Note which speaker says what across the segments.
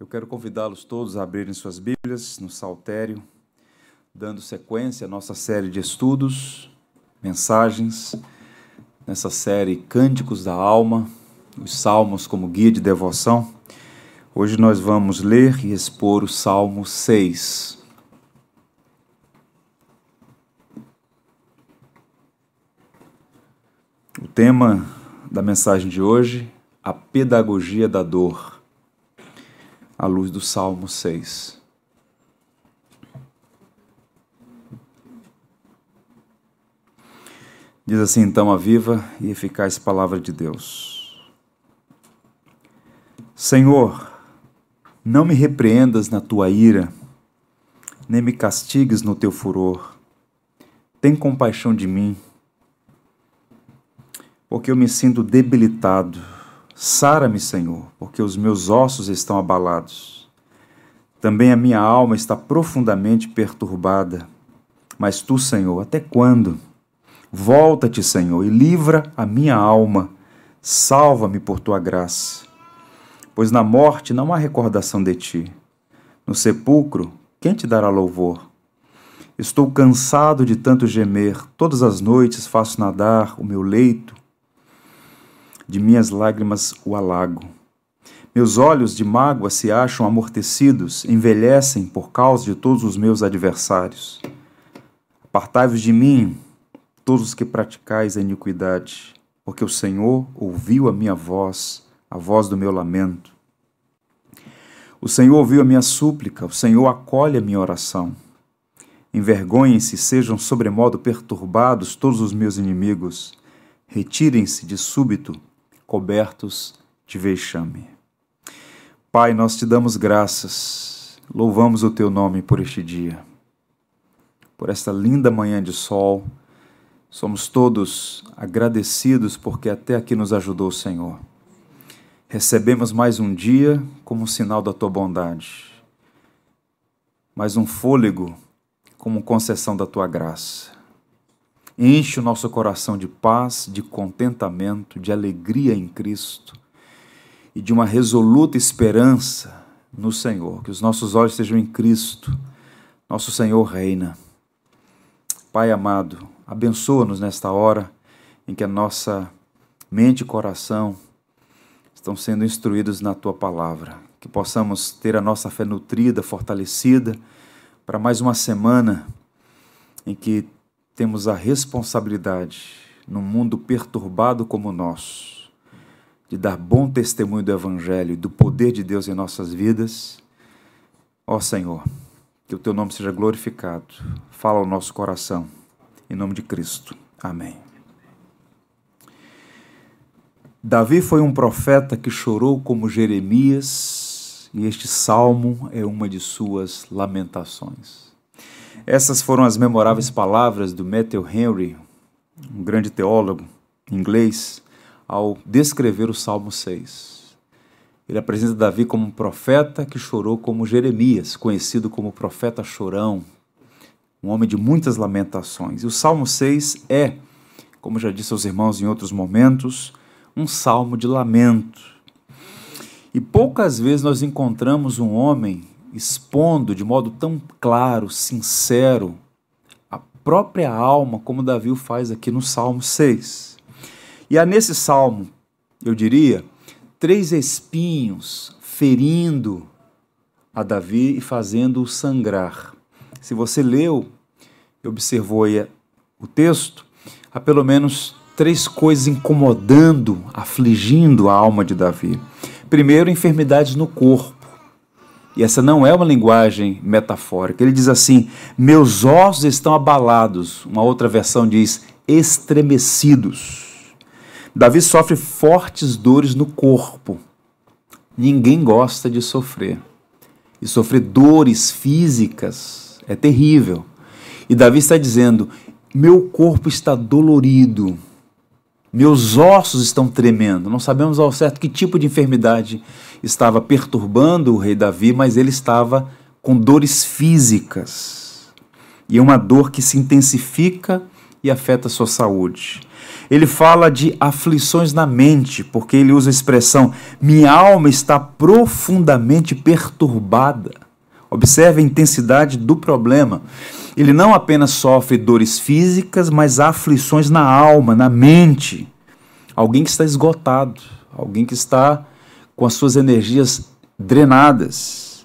Speaker 1: Eu quero convidá-los todos a abrirem suas Bíblias no Saltério, dando sequência à nossa série de estudos, mensagens, nessa série Cânticos da Alma, os Salmos como guia de devoção. Hoje nós vamos ler e expor o Salmo 6. O tema da mensagem de hoje, a pedagogia da dor, à luz do Salmo 6. Diz assim então a viva e eficaz palavra de Deus. Senhor, não me repreendas na tua ira, nem me castigues no teu furor. Tem compaixão de mim porque eu me sinto debilitado. Sara-me, Senhor, porque os meus ossos estão abalados. Também a minha alma está profundamente perturbada. Mas tu, Senhor, até quando? Volta-te, Senhor, e livra a minha alma. Salva-me por tua graça. Pois na morte não há recordação de ti. No sepulcro, quem te dará louvor? Estou cansado de tanto gemer. Todas as noites faço nadar o meu leito de minhas lágrimas o alago. Meus olhos de mágoa se acham amortecidos, envelhecem por causa de todos os meus adversários. Apartai-vos de mim, todos os que praticais a iniquidade, porque o Senhor ouviu a minha voz, a voz do meu lamento. O Senhor ouviu a minha súplica, o Senhor acolhe a minha oração. Envergonhem-se, sejam sobremodo perturbados todos os meus inimigos. Retirem-se de súbito cobertos de vexame. Pai, nós te damos graças, louvamos o teu nome por este dia, por esta linda manhã de sol. Somos todos agradecidos porque até aqui nos ajudou o Senhor. Recebemos mais um dia como um sinal da tua bondade, mais um fôlego como concessão da tua graça. Enche o nosso coração de paz, de contentamento, de alegria em Cristo e de uma resoluta esperança no Senhor. Que os nossos olhos estejam em Cristo. Nosso Senhor reina. Pai amado, abençoa-nos nesta hora em que a nossa mente e coração estão sendo instruídos na tua palavra. Que possamos ter a nossa fé nutrida, fortalecida para mais uma semana em que temos a responsabilidade, num mundo perturbado como o nosso, de dar bom testemunho do Evangelho e do poder de Deus em nossas vidas. Ó Senhor, que o teu nome seja glorificado. Fala ao nosso coração. Em nome de Cristo. Amém. Davi foi um profeta que chorou como Jeremias, e este salmo é uma de suas lamentações. Essas foram as memoráveis palavras do Matthew Henry, um grande teólogo inglês, ao descrever o Salmo 6. Ele apresenta Davi como um profeta que chorou como Jeremias, conhecido como profeta chorão, um homem de muitas lamentações. E o Salmo 6 é, como já disse aos irmãos em outros momentos, um salmo de lamento. E poucas vezes nós encontramos um homem expondo de modo tão claro, sincero, a própria alma, como Davi o faz aqui no Salmo 6. E há nesse salmo, eu diria, três espinhos ferindo a Davi e fazendo-o sangrar. Se você leu e observou aí o texto, há pelo menos três coisas incomodando, afligindo a alma de Davi. Primeiro, enfermidades no corpo. E essa não é uma linguagem metafórica. Ele diz assim: Meus ossos estão abalados. Uma outra versão diz: estremecidos. Davi sofre fortes dores no corpo. Ninguém gosta de sofrer. E sofrer dores físicas é terrível. E Davi está dizendo: Meu corpo está dolorido. Meus ossos estão tremendo. Não sabemos ao certo que tipo de enfermidade estava perturbando o rei Davi, mas ele estava com dores físicas. E é uma dor que se intensifica e afeta sua saúde. Ele fala de aflições na mente, porque ele usa a expressão: minha alma está profundamente perturbada. Observe a intensidade do problema. Ele não apenas sofre dores físicas, mas aflições na alma, na mente. Alguém que está esgotado, alguém que está com as suas energias drenadas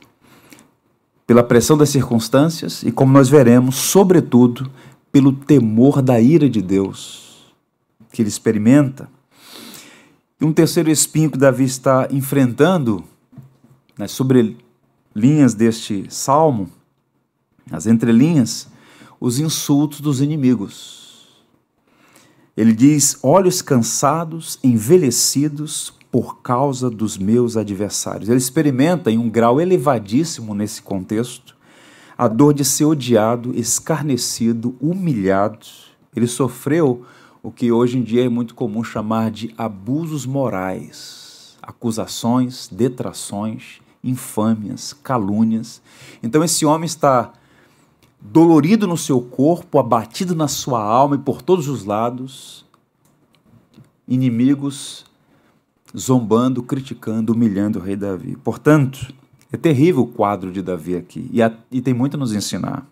Speaker 1: pela pressão das circunstâncias e, como nós veremos, sobretudo, pelo temor da ira de Deus que ele experimenta. E um terceiro espinho que Davi está enfrentando nas sobrelinhas deste salmo, nas entrelinhas, os insultos dos inimigos. Ele diz: olhos cansados, envelhecidos por causa dos meus adversários. Ele experimenta em um grau elevadíssimo nesse contexto a dor de ser odiado, escarnecido, humilhado. Ele sofreu o que hoje em dia é muito comum chamar de abusos morais, acusações, detrações, infâmias, calúnias. Então esse homem está dolorido no seu corpo, abatido na sua alma e por todos os lados, inimigos zombando, criticando, humilhando o rei Davi. Portanto, é terrível o quadro de Davi aqui e, a, e tem muito a nos ensinar.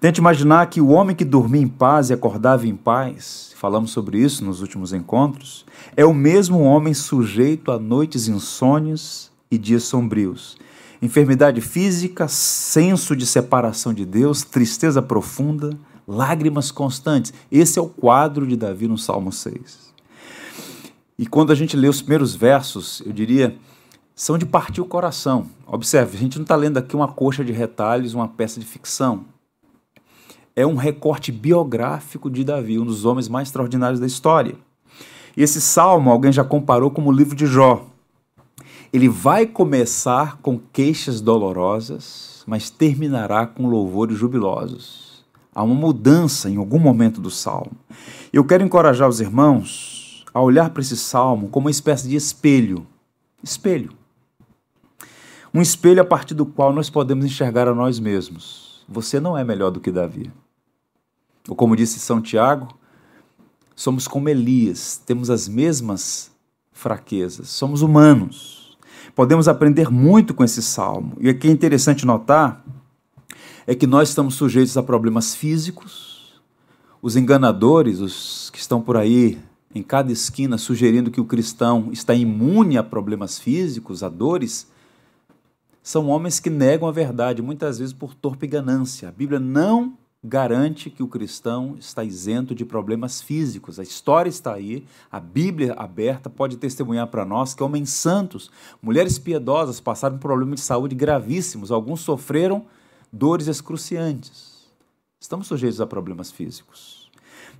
Speaker 1: Tente imaginar que o homem que dormia em paz e acordava em paz, falamos sobre isso nos últimos encontros, é o mesmo homem sujeito a noites insônias e dias sombrios. Enfermidade física, senso de separação de Deus, tristeza profunda, lágrimas constantes. Esse é o quadro de Davi no Salmo 6. E quando a gente lê os primeiros versos, eu diria são de partir o coração. Observe, a gente não está lendo aqui uma coxa de retalhos, uma peça de ficção. É um recorte biográfico de Davi, um dos homens mais extraordinários da história. E esse salmo, alguém já comparou como o livro de Jó. Ele vai começar com queixas dolorosas, mas terminará com louvores jubilosos. Há uma mudança em algum momento do salmo. Eu quero encorajar os irmãos a olhar para esse salmo como uma espécie de espelho. Espelho um espelho a partir do qual nós podemos enxergar a nós mesmos. Você não é melhor do que Davi. Ou como disse São Tiago, somos como Elias, temos as mesmas fraquezas, somos humanos. Podemos aprender muito com esse salmo. E aqui é interessante notar é que nós estamos sujeitos a problemas físicos. Os enganadores, os que estão por aí em cada esquina sugerindo que o cristão está imune a problemas físicos, a dores, são homens que negam a verdade, muitas vezes por torpe ganância. A Bíblia não garante que o cristão está isento de problemas físicos. A história está aí, a Bíblia aberta pode testemunhar para nós que homens santos, mulheres piedosas passaram por problemas de saúde gravíssimos, alguns sofreram dores excruciantes. Estamos sujeitos a problemas físicos.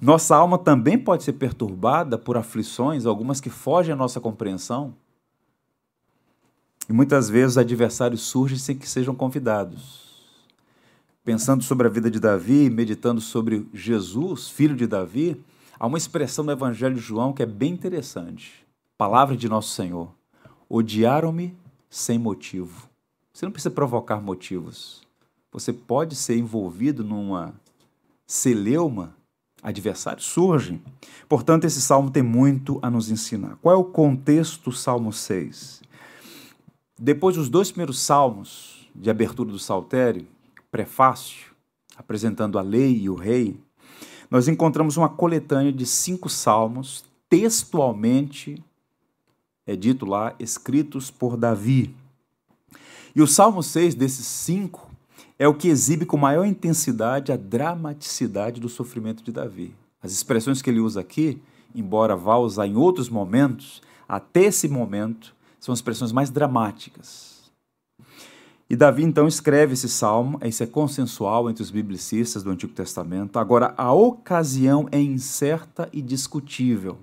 Speaker 1: Nossa alma também pode ser perturbada por aflições, algumas que fogem à nossa compreensão. E muitas vezes os adversários surgem sem que sejam convidados. Pensando sobre a vida de Davi, meditando sobre Jesus, filho de Davi, há uma expressão no Evangelho de João que é bem interessante. Palavra de nosso Senhor. Odiaram-me sem motivo. Você não precisa provocar motivos. Você pode ser envolvido numa celeuma, adversários surgem. Portanto, esse salmo tem muito a nos ensinar. Qual é o contexto do Salmo 6? Depois dos dois primeiros salmos de abertura do saltério, prefácio, apresentando a lei e o rei, nós encontramos uma coletânea de cinco salmos, textualmente, é dito lá, escritos por Davi. E o Salmo 6 desses cinco é o que exibe com maior intensidade a dramaticidade do sofrimento de Davi. As expressões que ele usa aqui, embora vá usar em outros momentos, até esse momento, são expressões mais dramáticas. E Davi então escreve esse salmo, isso é consensual entre os biblicistas do Antigo Testamento. Agora, a ocasião é incerta e discutível.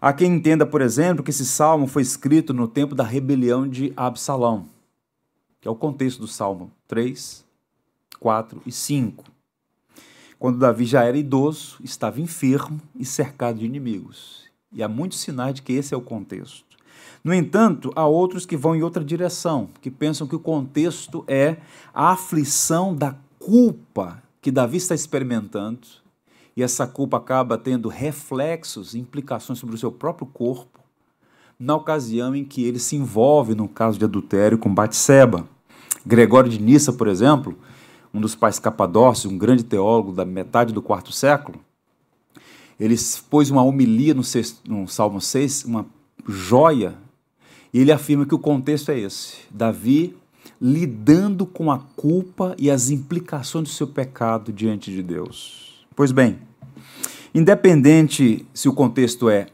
Speaker 1: Há quem entenda, por exemplo, que esse salmo foi escrito no tempo da rebelião de Absalão, que é o contexto do salmo 3, 4 e 5. Quando Davi já era idoso, estava enfermo e cercado de inimigos. E há muitos sinais de que esse é o contexto. No entanto, há outros que vão em outra direção, que pensam que o contexto é a aflição da culpa que Davi está experimentando e essa culpa acaba tendo reflexos, implicações sobre o seu próprio corpo, na ocasião em que ele se envolve no caso de adultério com Batseba. Gregório de Nissa, por exemplo, um dos pais capadócios, um grande teólogo da metade do quarto século, ele pôs uma homilia no, sexto, no Salmo 6, uma joia, e ele afirma que o contexto é esse: Davi lidando com a culpa e as implicações do seu pecado diante de Deus. Pois bem, independente se o contexto é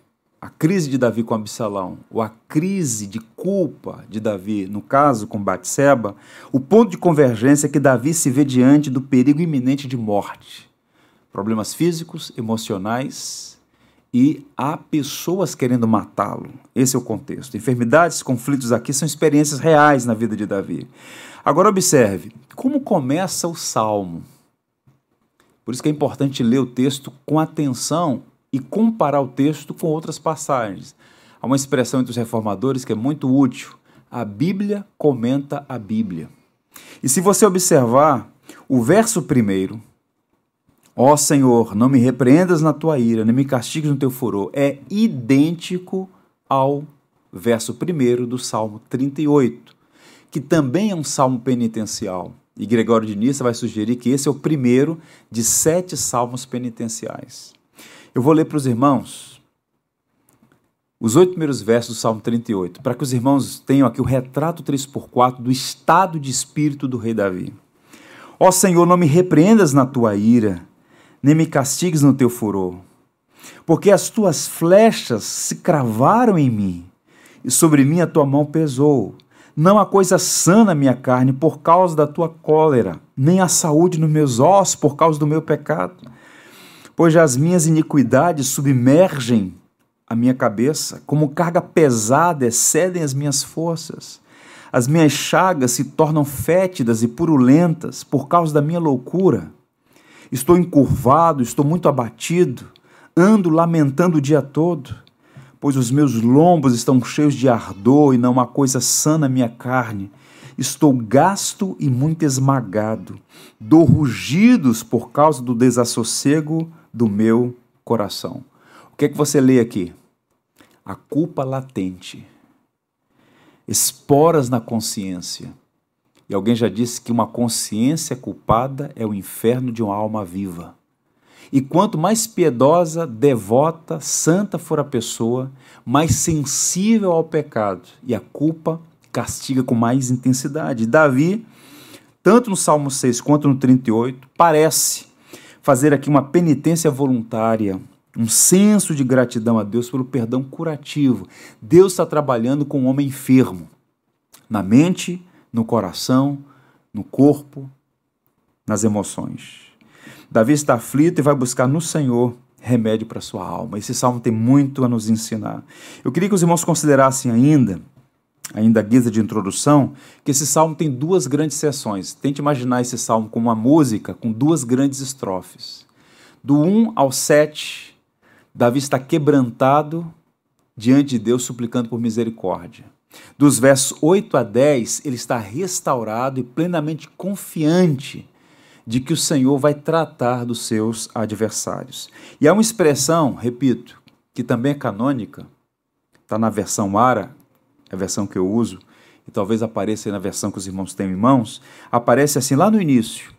Speaker 1: a crise de Davi com Absalão ou a crise de culpa de Davi, no caso com Batseba, o ponto de convergência é que Davi se vê diante do perigo iminente de morte. Problemas físicos, emocionais e há pessoas querendo matá-lo. Esse é o contexto. Enfermidades, conflitos aqui são experiências reais na vida de Davi. Agora observe como começa o salmo. Por isso que é importante ler o texto com atenção e comparar o texto com outras passagens. Há uma expressão entre os reformadores que é muito útil. A Bíblia comenta a Bíblia. E se você observar o verso primeiro, ó Senhor, não me repreendas na tua ira, nem me castigues no teu furor, é idêntico ao verso primeiro do Salmo 38, que também é um salmo penitencial. E Gregório de Nissa vai sugerir que esse é o primeiro de sete salmos penitenciais. Eu vou ler para os irmãos os oito primeiros versos do Salmo 38, para que os irmãos tenham aqui o retrato 3x4 do estado de espírito do rei Davi. Ó Senhor, não me repreendas na tua ira, nem me castigues no teu furor, porque as tuas flechas se cravaram em mim, e sobre mim a tua mão pesou. Não há coisa sã na minha carne por causa da tua cólera, nem há saúde nos meus ossos por causa do meu pecado pois as minhas iniquidades submergem a minha cabeça, como carga pesada excedem as minhas forças. As minhas chagas se tornam fétidas e purulentas por causa da minha loucura. Estou encurvado, estou muito abatido, ando lamentando o dia todo, pois os meus lombos estão cheios de ardor e não há coisa sã na minha carne. Estou gasto e muito esmagado. Dou rugidos por causa do desassossego do meu coração. O que é que você lê aqui? A culpa latente, esporas na consciência. E alguém já disse que uma consciência culpada é o inferno de uma alma viva. E quanto mais piedosa, devota, santa for a pessoa, mais sensível ao pecado e a culpa castiga com mais intensidade. Davi, tanto no Salmo 6 quanto no 38, parece fazer aqui uma penitência voluntária, um senso de gratidão a Deus pelo perdão curativo. Deus está trabalhando com o homem enfermo, na mente, no coração, no corpo, nas emoções. Davi está aflito e vai buscar no Senhor remédio para sua alma. Esse salmo tem muito a nos ensinar. Eu queria que os irmãos considerassem ainda ainda a guisa de introdução, que esse salmo tem duas grandes seções. Tente imaginar esse salmo como uma música com duas grandes estrofes. Do 1 ao 7, Davi está quebrantado diante de Deus, suplicando por misericórdia. Dos versos 8 a 10, ele está restaurado e plenamente confiante de que o Senhor vai tratar dos seus adversários. E há uma expressão, repito, que também é canônica, está na versão Ara, a versão que eu uso, e talvez apareça na versão que os irmãos têm em mãos, aparece assim lá no início: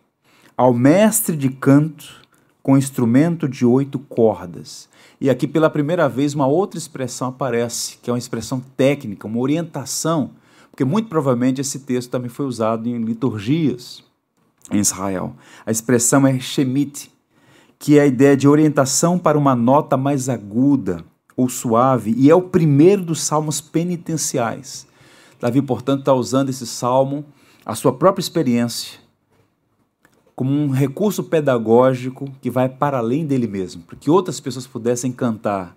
Speaker 1: ao mestre de canto com instrumento de oito cordas. E aqui pela primeira vez uma outra expressão aparece, que é uma expressão técnica, uma orientação, porque muito provavelmente esse texto também foi usado em liturgias em Israel. A expressão é shemit, que é a ideia de orientação para uma nota mais aguda, ou suave, e é o primeiro dos salmos penitenciais. Davi, portanto, está usando esse salmo, a sua própria experiência, como um recurso pedagógico que vai para além dele mesmo, para que outras pessoas pudessem cantar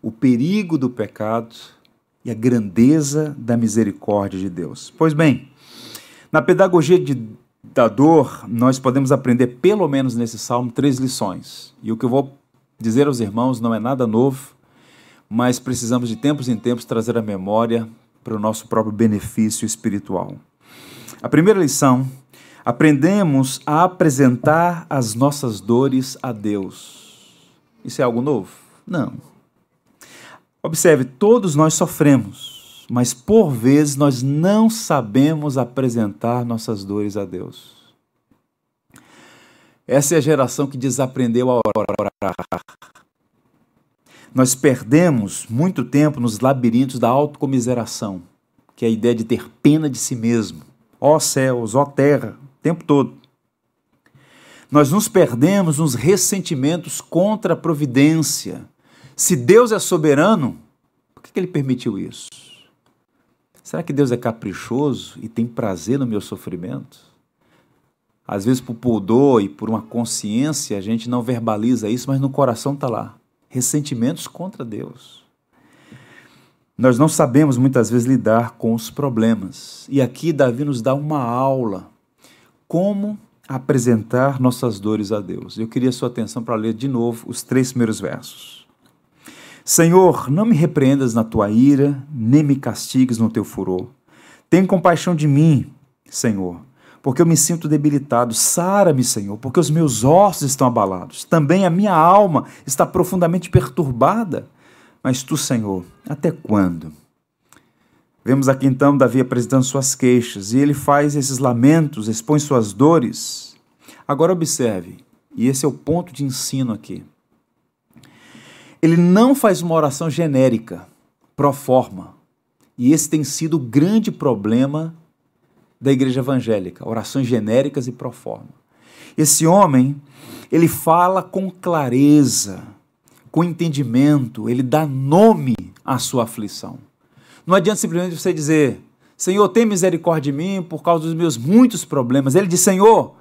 Speaker 1: o perigo do pecado e a grandeza da misericórdia de Deus. Pois bem, na pedagogia de, da dor, nós podemos aprender, pelo menos nesse salmo, três lições. E o que eu vou dizer aos irmãos não é nada novo, mas precisamos de tempos em tempos trazer a memória para o nosso próprio benefício espiritual. A primeira lição, aprendemos a apresentar as nossas dores a Deus. Isso é algo novo? Não. Observe, todos nós sofremos, mas por vezes nós não sabemos apresentar nossas dores a Deus. Essa é a geração que desaprendeu a orar. Nós perdemos muito tempo nos labirintos da autocomiseração, que é a ideia de ter pena de si mesmo. Ó céus, ó terra, o tempo todo. Nós nos perdemos nos ressentimentos contra a providência. Se Deus é soberano, por que ele permitiu isso? Será que Deus é caprichoso e tem prazer no meu sofrimento? Às vezes, por pudor e por uma consciência, a gente não verbaliza isso, mas no coração está lá. Ressentimentos contra Deus. Nós não sabemos muitas vezes lidar com os problemas. E aqui Davi nos dá uma aula. Como apresentar nossas dores a Deus. Eu queria sua atenção para ler de novo os três primeiros versos. Senhor, não me repreendas na tua ira, nem me castigues no teu furor. Tem compaixão de mim, Senhor, porque eu me sinto debilitado. Sara-me, Senhor, porque os meus ossos estão abalados. Também a minha alma está profundamente perturbada. Mas tu, Senhor, até quando? Vemos aqui então Davi apresentando suas queixas e ele faz esses lamentos, expõe suas dores. Agora observe, e esse é o ponto de ensino aqui. Ele não faz uma oração genérica, pro forma. E esse tem sido o grande problema da igreja evangélica, orações genéricas e pro forma. Esse homem, ele fala com clareza, com entendimento, ele dá nome à sua aflição. Não adianta simplesmente você dizer, Senhor, tem misericórdia de mim por causa dos meus muitos problemas. Ele diz, Senhor,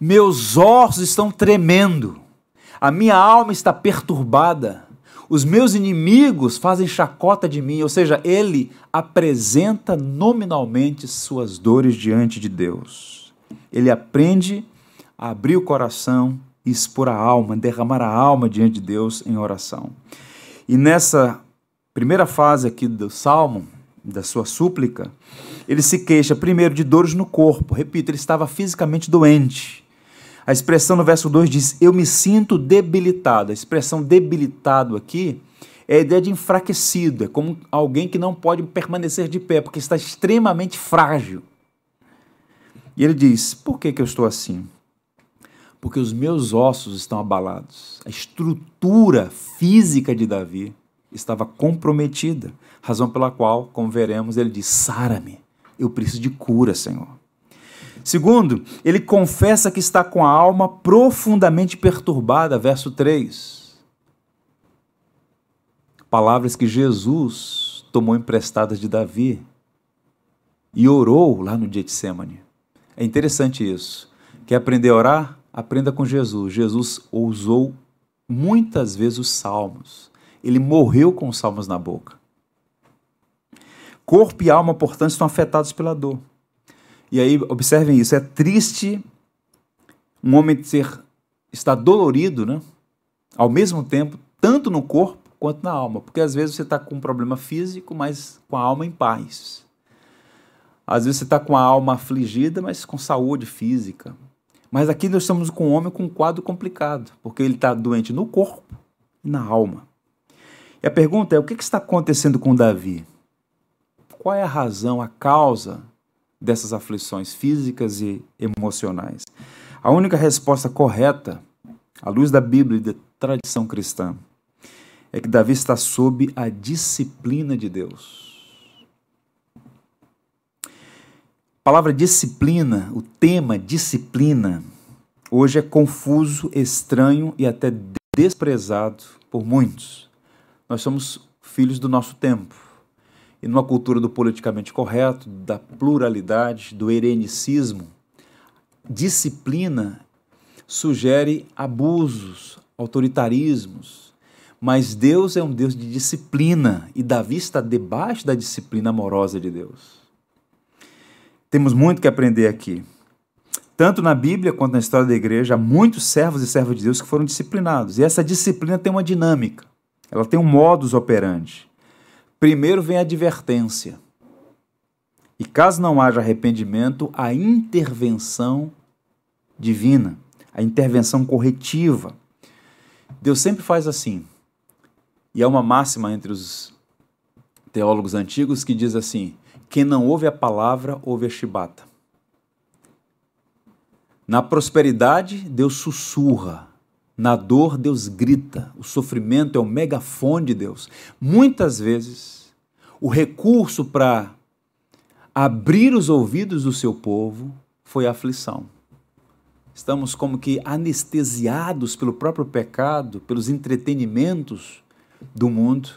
Speaker 1: meus ossos estão tremendo, a minha alma está perturbada, os meus inimigos fazem chacota de mim. Ou seja, ele apresenta nominalmente suas dores diante de Deus. Ele aprende a abrir o coração e expor a alma, derramar a alma diante de Deus em oração. E nessa primeira fase aqui do salmo, da sua súplica, ele se queixa primeiro de dores no corpo. Repito, ele estava fisicamente doente. A expressão no verso 2 diz: Eu me sinto debilitado. A expressão debilitado aqui é a ideia de enfraquecido, é como alguém que não pode permanecer de pé, porque está extremamente frágil. E ele diz: Por que, que eu estou assim? Porque os meus ossos estão abalados. A estrutura física de Davi estava comprometida, razão pela qual, como veremos, ele diz: Sara-me, eu preciso de cura, Senhor. Segundo, ele confessa que está com a alma profundamente perturbada, verso 3. Palavras que Jesus tomou emprestadas de Davi e orou lá no Getsemane. É interessante isso. Quer aprender a orar? Aprenda com Jesus. Jesus usou muitas vezes os salmos ele morreu com os salmos na boca. Corpo e alma, portanto, estão afetados pela dor. E aí, observem isso, é triste um homem ser, estar dolorido, né? Ao mesmo tempo, tanto no corpo quanto na alma. Porque às vezes você está com um problema físico, mas com a alma em paz. Às vezes você está com a alma afligida, mas com saúde física. Mas aqui nós estamos com um homem com um quadro complicado, porque ele está doente no corpo e na alma. E a pergunta é: o que está acontecendo com Davi? Qual é a razão, a causa dessas aflições físicas e emocionais? A única resposta correta, à luz da Bíblia e da tradição cristã, é que Davi está sob a disciplina de Deus. A palavra disciplina, o tema disciplina, hoje é confuso, estranho e até desprezado por muitos. Nós somos filhos do nosso tempo. E numa cultura do politicamente correto, da pluralidade, do erenicismo, disciplina sugere abusos, autoritarismos. Mas Deus é um Deus de disciplina e Davi está debaixo da disciplina amorosa de Deus. Temos muito que aprender aqui. Tanto na Bíblia quanto na história da igreja, há muitos servos e servas de Deus que foram disciplinados. E essa disciplina tem uma dinâmica. Ela tem um modus operandi. Primeiro vem a advertência. E caso não haja arrependimento, a intervenção divina, a intervenção corretiva. Deus sempre faz assim. E há uma máxima entre os teólogos antigos que diz assim: quem não ouve a palavra, ouve a chibata. Na prosperidade, Deus sussurra. Na dor, Deus grita. O sofrimento é o megafone de Deus. Muitas vezes, o recurso para abrir os ouvidos do seu povo foi a aflição. Estamos como que anestesiados pelo próprio pecado, pelos entretenimentos do mundo.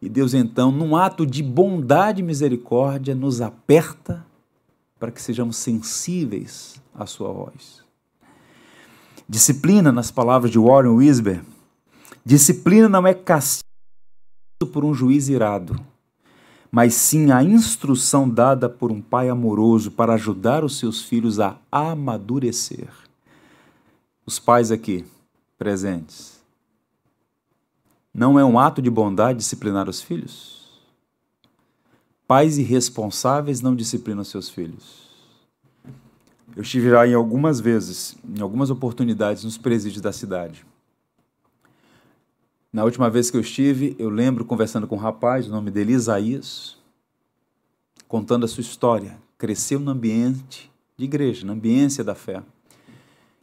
Speaker 1: E Deus, então, num ato de bondade e misericórdia, nos aperta para que sejamos sensíveis à Sua voz. Disciplina, nas palavras de Warren Wisber, disciplina não é castigo por um juiz irado, mas sim a instrução dada por um pai amoroso para ajudar os seus filhos a amadurecer. Os pais aqui presentes. Não é um ato de bondade disciplinar os filhos? Pais irresponsáveis não disciplinam seus filhos. Eu estive lá em algumas vezes, em algumas oportunidades, nos presídios da cidade. Na última vez que eu estive, eu lembro conversando com um rapaz, o nome dele Isaías, contando a sua história. Cresceu no ambiente de igreja, na ambiência da fé.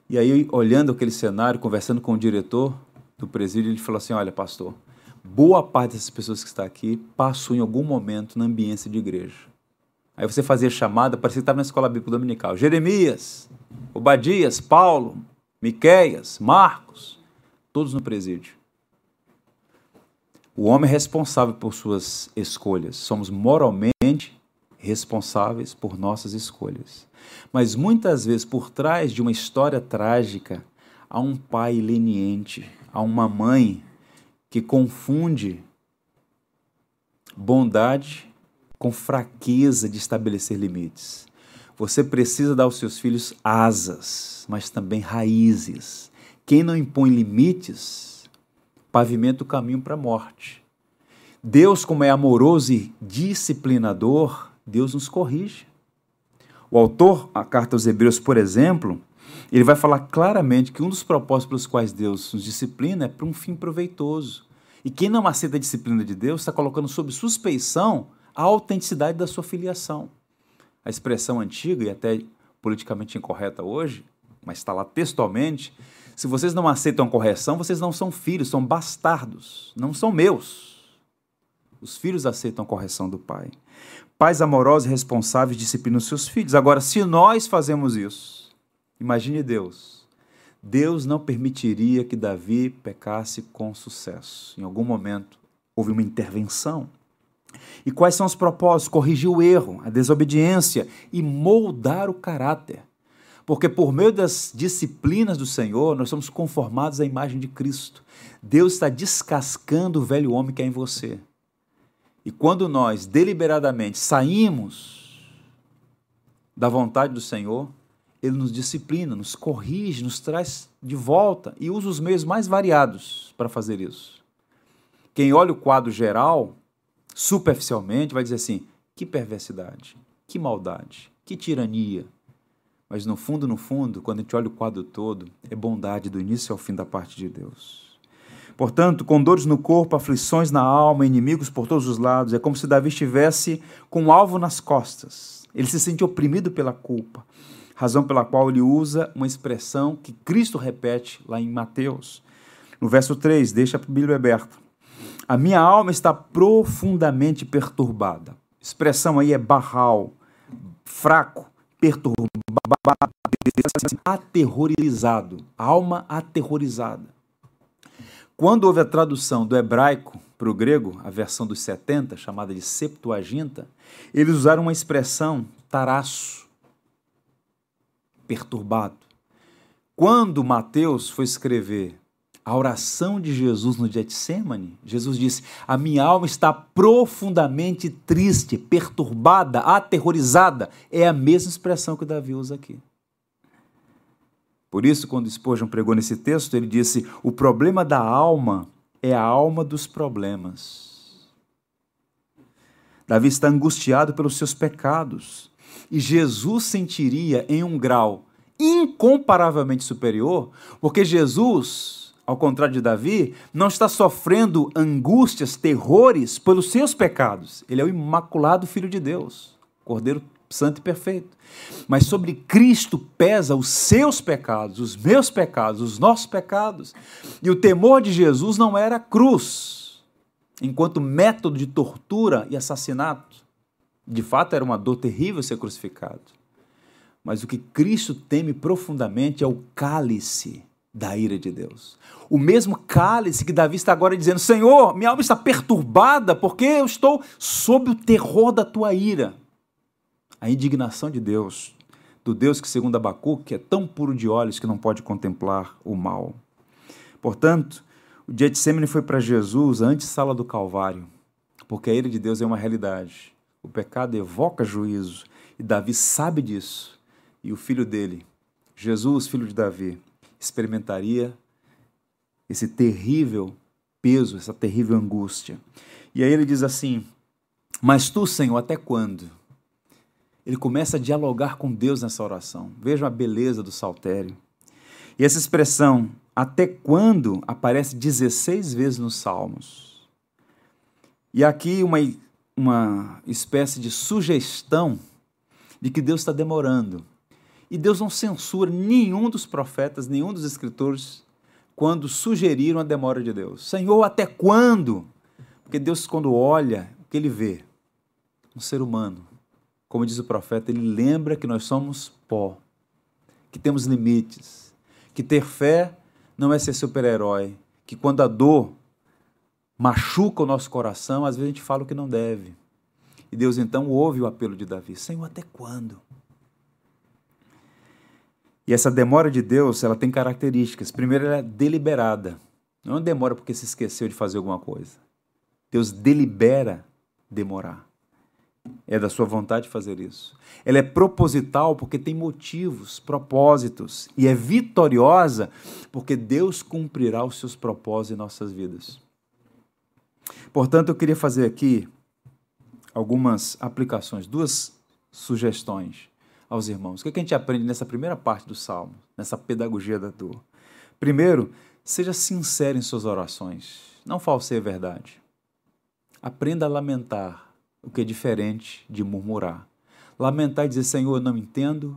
Speaker 1: E aí, olhando aquele cenário, conversando com o diretor do presídio, ele falou assim: Olha, pastor, boa parte dessas pessoas que está aqui passou em algum momento na ambiência de igreja. Aí você fazia chamada, parecia que estava na escola bíblica dominical. Jeremias, Obadias, Paulo, Miqueias, Marcos, todos no presídio. O homem é responsável por suas escolhas. Somos moralmente responsáveis por nossas escolhas. Mas muitas vezes, por trás de uma história trágica, há um pai leniente, há uma mãe que confunde bondade com fraqueza de estabelecer limites. Você precisa dar aos seus filhos asas, mas também raízes. Quem não impõe limites pavimenta o caminho para a morte. Deus, como é amoroso e disciplinador, Deus nos corrige. O autor, a carta aos Hebreus, por exemplo, ele vai falar claramente que um dos propósitos pelos quais Deus nos disciplina é para um fim proveitoso. E quem não aceita a disciplina de Deus está colocando sob suspeição a autenticidade da sua filiação. A expressão antiga e até politicamente incorreta hoje, mas está lá textualmente, se vocês não aceitam correção, vocês não são filhos, são bastardos, não são meus. Os filhos aceitam a correção do pai. Pais amorosos e responsáveis disciplinam seus filhos. Agora, se nós fazemos isso, imagine Deus. Deus não permitiria que Davi pecasse com sucesso. Em algum momento houve uma intervenção. E quais são os propósitos? Corrigir o erro, a desobediência e moldar o caráter. Porque por meio das disciplinas do Senhor, nós somos conformados à imagem de Cristo. Deus está descascando o velho homem que é em você. E quando nós deliberadamente saímos da vontade do Senhor, Ele nos disciplina, nos corrige, nos traz de volta e usa os meios mais variados para fazer isso. Quem olha o quadro geral, superficialmente, vai dizer assim: que perversidade, que maldade, que tirania, mas no fundo, no fundo, quando a gente olha o quadro todo, é bondade do início ao fim da parte de Deus. Portanto, com dores no corpo, aflições na alma, inimigos por todos os lados, é como se Davi estivesse com um alvo nas costas. Ele se sente oprimido pela culpa, razão pela qual ele usa uma expressão que Cristo repete lá em Mateus. No verso 3, deixa a Bíblia aberta. A minha alma está profundamente perturbada. Expressão aí é barral, fraco, perturbado, aterrorizado, alma aterrorizada. Quando houve a tradução do hebraico para o grego, a versão dos 70, chamada de Septuaginta, eles usaram uma expressão taraço, perturbado. Quando Mateus foi escrever a oração de Jesus no Getsemane, Jesus disse: A minha alma está profundamente triste, perturbada, aterrorizada. É a mesma expressão que Davi usa aqui. Por isso, quando Spurgeon pregou nesse texto, ele disse: O problema da alma é a alma dos problemas. Davi está angustiado pelos seus pecados. E Jesus sentiria em um grau incomparavelmente superior, porque Jesus ao contrário de Davi, não está sofrendo angústias, terrores pelos seus pecados. Ele é o imaculado Filho de Deus, Cordeiro Santo e Perfeito. Mas sobre Cristo pesa os seus pecados, os meus pecados, os nossos pecados. E o temor de Jesus não era a cruz, enquanto método de tortura e assassinato. De fato, era uma dor terrível ser crucificado. Mas o que Cristo teme profundamente é o cálice da ira de Deus. O mesmo cálice que Davi está agora dizendo: Senhor, minha alma está perturbada porque eu estou sob o terror da tua ira. A indignação de Deus, do Deus que, segundo Abacuque, é tão puro de olhos que não pode contemplar o mal. Portanto, o Getsemane foi para Jesus a antessala do Calvário, porque a ira de Deus é uma realidade. O pecado evoca juízo e Davi sabe disso. E o filho dele, Jesus, filho de Davi, experimentaria esse terrível peso, essa terrível angústia. E aí ele diz assim: Mas tu, Senhor, até quando? Ele começa a dialogar com Deus nessa oração. Vejam a beleza do saltério. E essa expressão, até quando, aparece 16 vezes nos Salmos. E aqui uma, uma espécie de sugestão de que Deus está demorando. E Deus não censura nenhum dos profetas, nenhum dos escritores, quando sugeriram a demora de Deus. Senhor, até quando? Porque Deus, quando olha, o que ele vê? Um ser humano. Como diz o profeta, ele lembra que nós somos pó, que temos limites, que ter fé não é ser super-herói, que quando a dor machuca o nosso coração, às vezes a gente fala o que não deve. E Deus então ouve o apelo de Davi: Senhor, até quando? E essa demora de Deus, ela tem características. Primeiro, ela é deliberada. Não é demora porque se esqueceu de fazer alguma coisa. Deus delibera demorar. É da sua vontade fazer isso. Ela é proposital porque tem motivos, propósitos. E é vitoriosa porque Deus cumprirá os seus propósitos em nossas vidas. Portanto, eu queria fazer aqui algumas aplicações, duas sugestões aos irmãos. O que, é que a gente aprende nessa primeira parte do salmo, nessa pedagogia da dor? Primeiro, seja sincero em suas orações, não falseie a verdade. Aprenda a lamentar, o que é diferente de murmurar. Lamentar e dizer: Senhor, eu não entendo,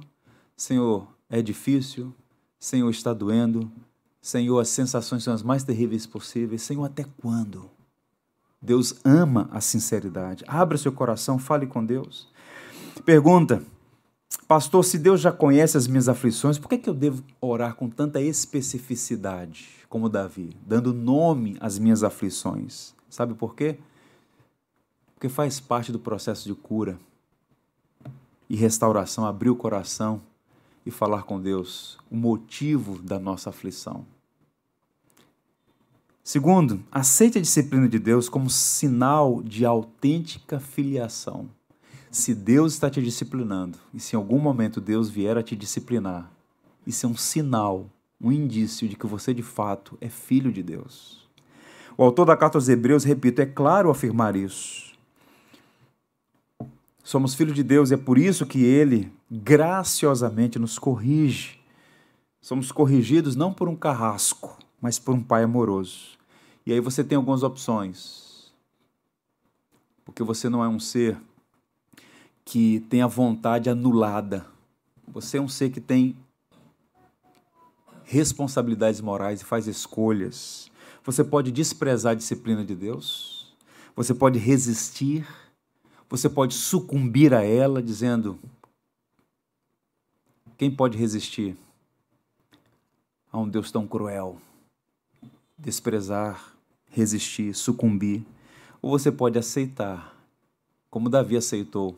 Speaker 1: Senhor, é difícil, Senhor, está doendo, Senhor, as sensações são as mais terríveis possíveis, Senhor, até quando? Deus ama a sinceridade. Abra seu coração, fale com Deus. Pergunta: Pastor, se Deus já conhece as minhas aflições, por que, que eu devo orar com tanta especificidade, como Davi, dando nome às minhas aflições? Sabe por quê? Porque faz parte do processo de cura e restauração abrir o coração e falar com Deus o motivo da nossa aflição. Segundo, aceite a disciplina de Deus como sinal de autêntica filiação. Se Deus está te disciplinando e se em algum momento Deus vier a te disciplinar, isso é um sinal, um indício de que você de fato é filho de Deus. O autor da carta aos Hebreus, repito, é claro afirmar isso. Somos filhos de Deus e é por isso que ele graciosamente nos corrige. Somos corrigidos não por um carrasco, mas por um pai amoroso. E aí você tem algumas opções. Porque você não é um ser que tem a vontade anulada. Você é um ser que tem responsabilidades morais e faz escolhas. Você pode desprezar a disciplina de Deus, você pode resistir, você pode sucumbir a ela, dizendo: quem pode resistir a um Deus tão cruel? Desprezar, resistir, sucumbir. Ou você pode aceitar, como Davi aceitou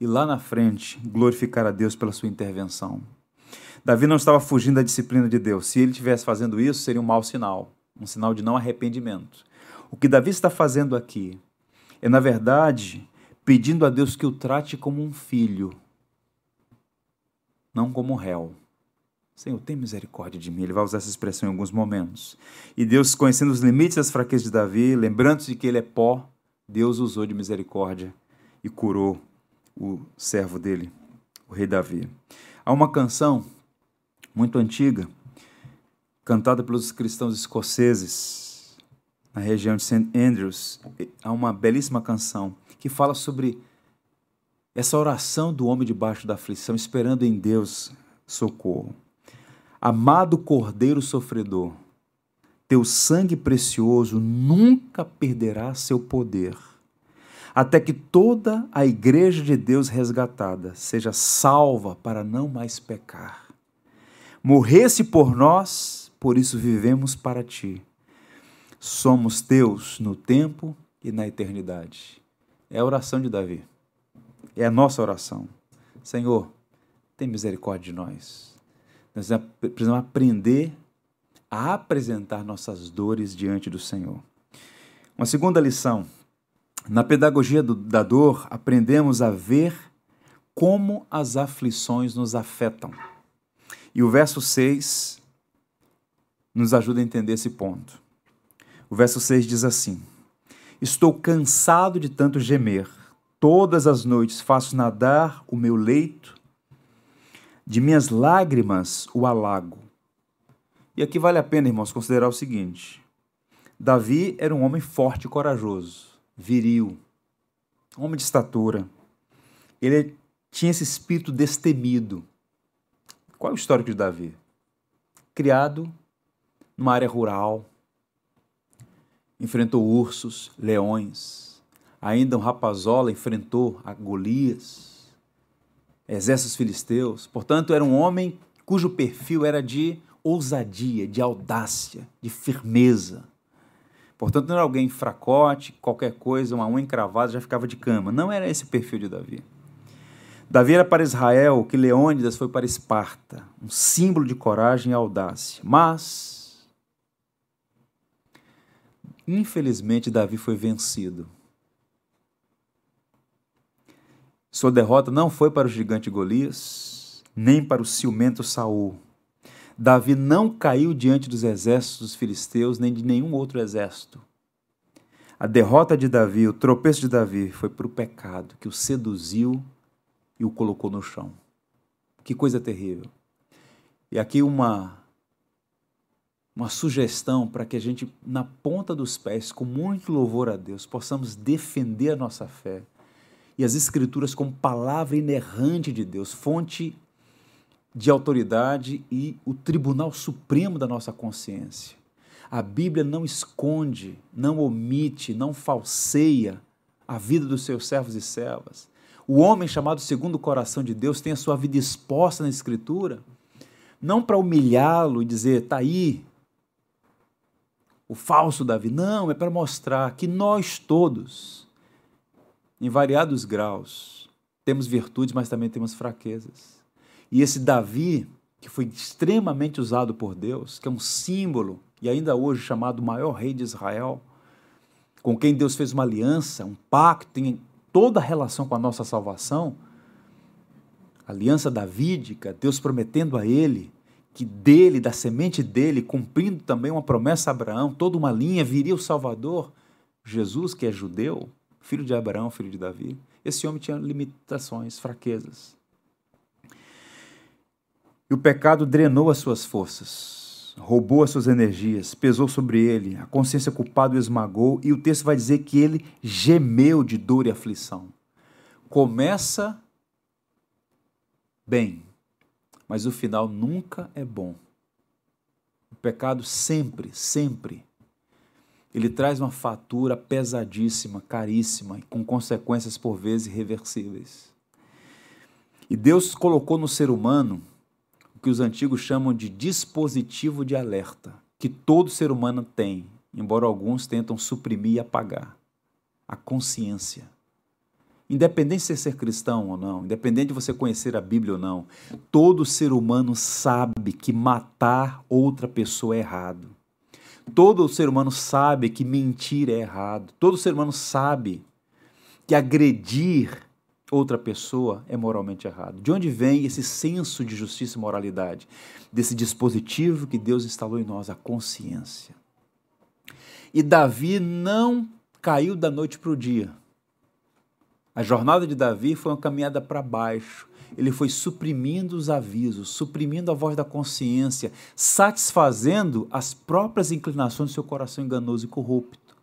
Speaker 1: e lá na frente glorificar a Deus pela sua intervenção. Davi não estava fugindo da disciplina de Deus. Se ele estivesse fazendo isso, seria um mau sinal, um sinal de não arrependimento. O que Davi está fazendo aqui é, na verdade, pedindo a Deus que o trate como um filho, não como um réu. Senhor, tem misericórdia de mim. Ele vai usar essa expressão em alguns momentos. E Deus, conhecendo os limites das fraquezas de Davi, lembrando-se de que ele é pó, Deus usou de misericórdia e curou o servo dele, o rei Davi. Há uma canção muito antiga, cantada pelos cristãos escoceses na região de St. Andrews. Há uma belíssima canção que fala sobre essa oração do homem debaixo da aflição, esperando em Deus socorro. Amado Cordeiro sofredor, teu sangue precioso nunca perderá seu poder, até que toda a igreja de Deus resgatada seja salva para não mais pecar. Morresse por nós, por isso vivemos para ti. Somos teus no tempo e na eternidade. É a oração de Davi. É a nossa oração. Senhor, tem misericórdia de nós. Nós precisamos aprender a apresentar nossas dores diante do Senhor. Uma segunda lição. Na pedagogia do, da dor, aprendemos a ver como as aflições nos afetam. E o verso 6 nos ajuda a entender esse ponto. O verso 6 diz assim: Estou cansado de tanto gemer. Todas as noites faço nadar o meu leito, de minhas lágrimas o alago. E aqui vale a pena, irmãos, considerar o seguinte: Davi era um homem forte e corajoso, viril, homem de estatura. Ele tinha esse espírito destemido. Qual é o histórico de Davi? Criado numa área rural, enfrentou ursos, leões. Ainda um rapazola enfrentou a Golias, exércitos filisteus. Portanto, era um homem cujo perfil era de ousadia, de audácia, de firmeza. Portanto, não era alguém fracote, qualquer coisa, uma unha encravada já ficava de cama. Não era esse perfil de Davi. Davi era para Israel o que Leônidas foi para Esparta, um símbolo de coragem e audácia. Mas, infelizmente, Davi foi vencido. Sua derrota não foi para o gigante Golias, nem para o ciumento Saul. Davi não caiu diante dos exércitos dos filisteus, nem de nenhum outro exército. A derrota de Davi, o tropeço de Davi, foi para o pecado que o seduziu e o colocou no chão. Que coisa terrível. E aqui uma uma sugestão para que a gente, na ponta dos pés, com muito louvor a Deus, possamos defender a nossa fé e as Escrituras como palavra inerrante de Deus, fonte de autoridade e o tribunal supremo da nossa consciência. A Bíblia não esconde, não omite, não falseia a vida dos seus servos e servas. O homem chamado segundo o coração de Deus tem a sua vida exposta na Escritura, não para humilhá-lo e dizer, está aí, o falso Davi. Não, é para mostrar que nós todos, em variados graus, temos virtudes, mas também temos fraquezas. E esse Davi, que foi extremamente usado por Deus, que é um símbolo, e ainda hoje chamado maior rei de Israel, com quem Deus fez uma aliança, um pacto, tem toda a relação com a nossa salvação, aliança davídica, Deus prometendo a ele que dele, da semente dele, cumprindo também uma promessa a Abraão, toda uma linha, viria o Salvador, Jesus, que é judeu, filho de Abraão, filho de Davi. Esse homem tinha limitações, fraquezas. E o pecado drenou as suas forças, roubou as suas energias, pesou sobre ele, a consciência culpada o esmagou, e o texto vai dizer que ele gemeu de dor e aflição. Começa bem, mas o final nunca é bom. O pecado sempre, sempre, ele traz uma fatura pesadíssima, caríssima, com consequências por vezes irreversíveis. E Deus colocou no ser humano que os antigos chamam de dispositivo de alerta, que todo ser humano tem, embora alguns tentam suprimir e apagar a consciência. Independente de ser cristão ou não, independente de você conhecer a Bíblia ou não, todo ser humano sabe que matar outra pessoa é errado. Todo ser humano sabe que mentir é errado. Todo ser humano sabe que agredir outra pessoa é moralmente errado. De onde vem esse senso de justiça e moralidade? Desse dispositivo que Deus instalou em nós, a consciência. E Davi não caiu da noite para o dia. A jornada de Davi foi uma caminhada para baixo. ele foi suprimindo os avisos, suprimindo a voz da consciência, satisfazendo as próprias inclinações do seu coração enganoso e corrupto.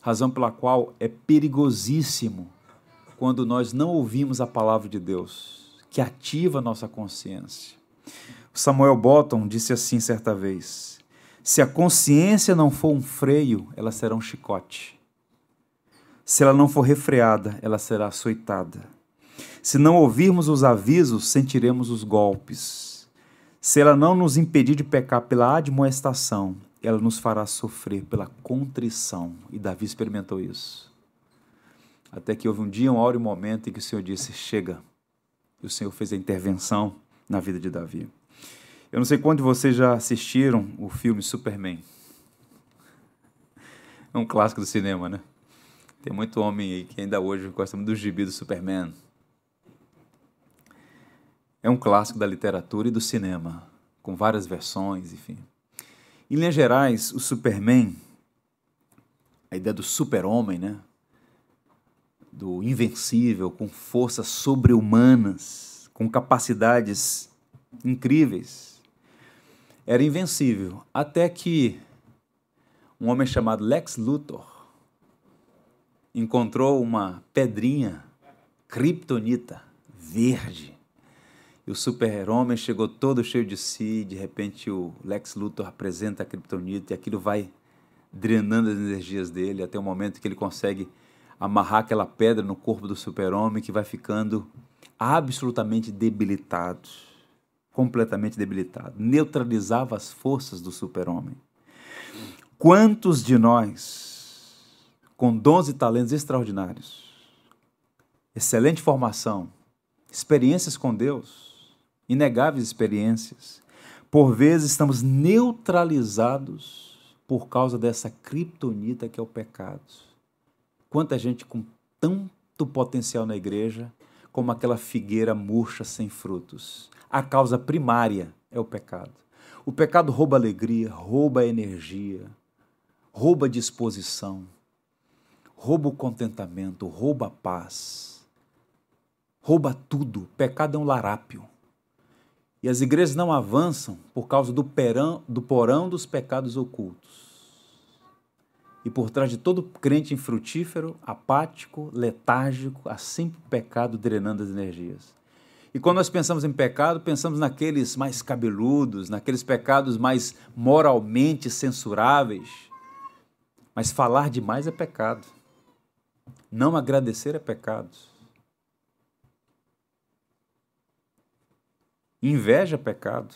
Speaker 1: Razão pela qual é perigosíssimo quando nós não ouvimos a palavra de Deus, que ativa a nossa consciência. Samuel Bottom disse assim certa vez: Se a consciência não for um freio, ela será um chicote. Se ela não for refreada, ela será açoitada. Se não ouvirmos os avisos, sentiremos os golpes. Se ela não nos impedir de pecar pela admoestação, ela nos fará sofrer pela contrição. E Davi experimentou isso. Até que houve um dia, uma hora e um momento em que o Senhor disse: Chega. E o Senhor fez a intervenção na vida de Davi. Eu não sei quantos de vocês já assistiram o filme Superman. É um clássico do cinema, né? Tem muito homem aí que ainda hoje gosta muito do gibi do Superman. É um clássico da literatura e do cinema, com várias versões, enfim. Em linhas gerais, o Superman, a ideia do super-homem, né? Do invencível, com forças sobre-humanas, com capacidades incríveis, era invencível. Até que um homem chamado Lex Luthor encontrou uma pedrinha kryptonita verde e o super-homem chegou todo cheio de si, de repente o Lex Luthor apresenta a Kryptonita e aquilo vai drenando as energias dele até o momento que ele consegue amarrar aquela pedra no corpo do super-homem que vai ficando absolutamente debilitado, completamente debilitado, neutralizava as forças do super-homem. Quantos de nós, com dons e talentos extraordinários, excelente formação, experiências com Deus, inegáveis experiências. Por vezes estamos neutralizados por causa dessa criptonita que é o pecado. Quanta gente com tanto potencial na igreja, como aquela figueira murcha sem frutos. A causa primária é o pecado. O pecado rouba alegria, rouba energia, rouba disposição, rouba o contentamento, rouba a paz, rouba tudo. O pecado é um larápio. E as igrejas não avançam por causa do, perão, do porão dos pecados ocultos. E por trás de todo crente infrutífero, apático, letárgico, há sempre pecado drenando as energias. E quando nós pensamos em pecado, pensamos naqueles mais cabeludos, naqueles pecados mais moralmente censuráveis. Mas falar demais é pecado. Não agradecer é pecado. Inveja é pecado.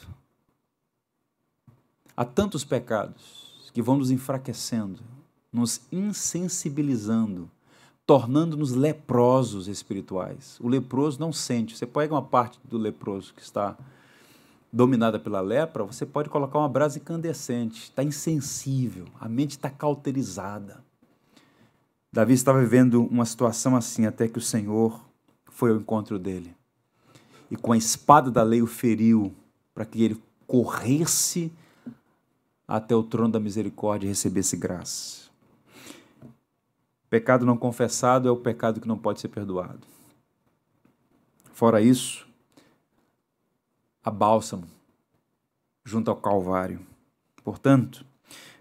Speaker 1: Há tantos pecados que vão nos enfraquecendo, nos insensibilizando, tornando-nos leprosos espirituais. O leproso não sente. Você pega uma parte do leproso que está dominada pela lepra, você pode colocar uma brasa incandescente, está insensível, a mente está cauterizada. Davi estava vivendo uma situação assim até que o Senhor foi ao encontro dele e com a espada da lei o feriu, para que ele corresse até o trono da misericórdia e recebesse graça. Pecado não confessado é o pecado que não pode ser perdoado. Fora isso, a bálsamo junto ao Calvário. Portanto,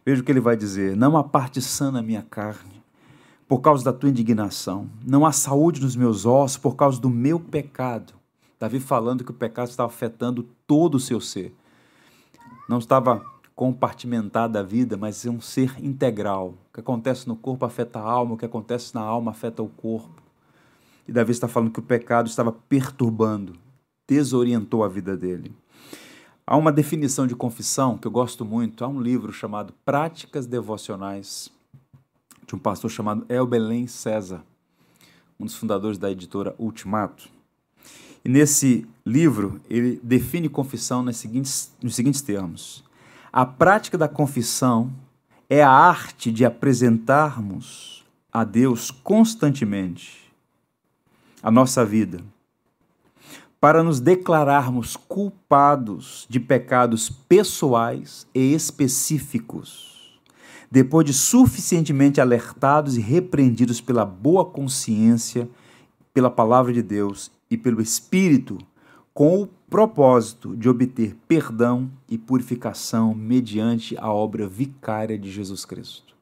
Speaker 1: veja o que ele vai dizer: Não há parte sã na minha carne, por causa da tua indignação. Não há saúde nos meus ossos, por causa do meu pecado. Davi falando que o pecado estava afetando todo o seu ser. Não estava compartimentada a vida, mas é um ser integral. O que acontece no corpo afeta a alma, o que acontece na alma afeta o corpo. E Davi está falando que o pecado estava perturbando, desorientou a vida dele. Há uma definição de confissão que eu gosto muito. Há um livro chamado Práticas Devocionais, de um pastor chamado Elbelen César, um dos fundadores da editora Ultimato. E nesse livro, ele define confissão nos seguintes, nos seguintes termos: A prática da confissão é a arte de apresentarmos a Deus constantemente a nossa vida, para nos declararmos culpados de pecados pessoais e específicos, depois de suficientemente alertados e repreendidos pela boa consciência, pela palavra de Deus e pelo Espírito, com o propósito de obter perdão e purificação mediante a obra vicária de Jesus Cristo.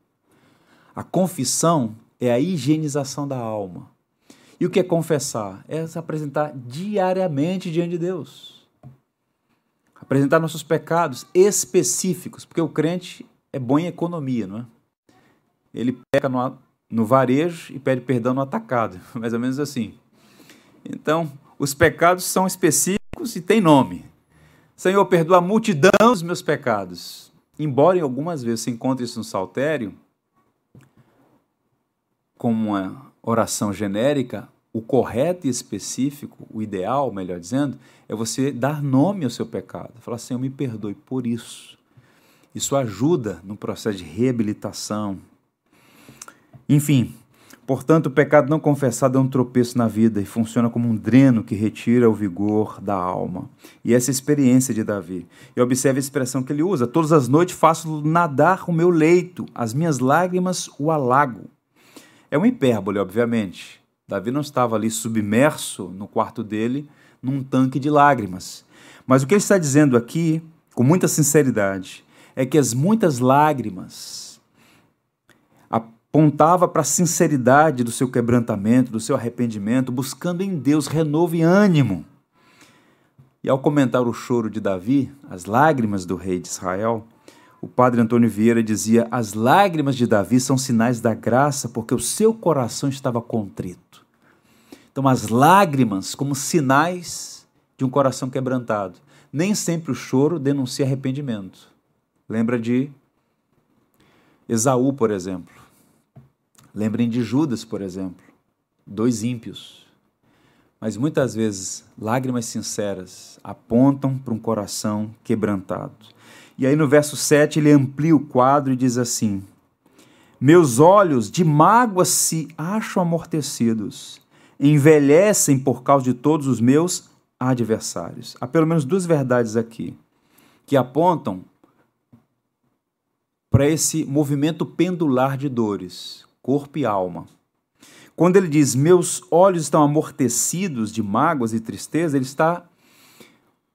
Speaker 1: A confissão é a higienização da alma. E o que é confessar? É se apresentar diariamente diante de Deus. Apresentar nossos pecados específicos, porque o crente é bom em economia, não é? Ele peca no, no varejo e pede perdão no atacado, mais ou menos assim. Então, os pecados são específicos e têm nome. Senhor, perdoa a multidão dos meus pecados. Embora em algumas vezes se encontre isso no saltério, como uma oração genérica, o correto e específico, o ideal, melhor dizendo, é você dar nome ao seu pecado. Falar, Senhor, me perdoe por isso. Isso ajuda no processo de reabilitação. Enfim, portanto, o pecado não confessado é um tropeço na vida e funciona como um dreno que retira o vigor da alma. E essa é a experiência de Davi. E observe a expressão que ele usa: Todas as noites faço nadar o meu leito, as minhas lágrimas o alago. É uma hipérbole, obviamente. Davi não estava ali submerso no quarto dele num tanque de lágrimas. Mas o que ele está dizendo aqui, com muita sinceridade, é que as muitas lágrimas apontava para a sinceridade do seu quebrantamento, do seu arrependimento, buscando em Deus renovo e ânimo. E ao comentar o choro de Davi, as lágrimas do rei de Israel, o padre Antônio Vieira dizia: As lágrimas de Davi são sinais da graça, porque o seu coração estava contrito. Então, as lágrimas como sinais de um coração quebrantado. Nem sempre o choro denuncia arrependimento. Lembra de Esaú, por exemplo. Lembrem de Judas, por exemplo. Dois ímpios. Mas muitas vezes, lágrimas sinceras apontam para um coração quebrantado. E aí no verso 7 ele amplia o quadro e diz assim: Meus olhos de mágoa se acham amortecidos, envelhecem por causa de todos os meus adversários. Há pelo menos duas verdades aqui que apontam para esse movimento pendular de dores, corpo e alma. Quando ele diz meus olhos estão amortecidos de mágoas e tristeza, ele está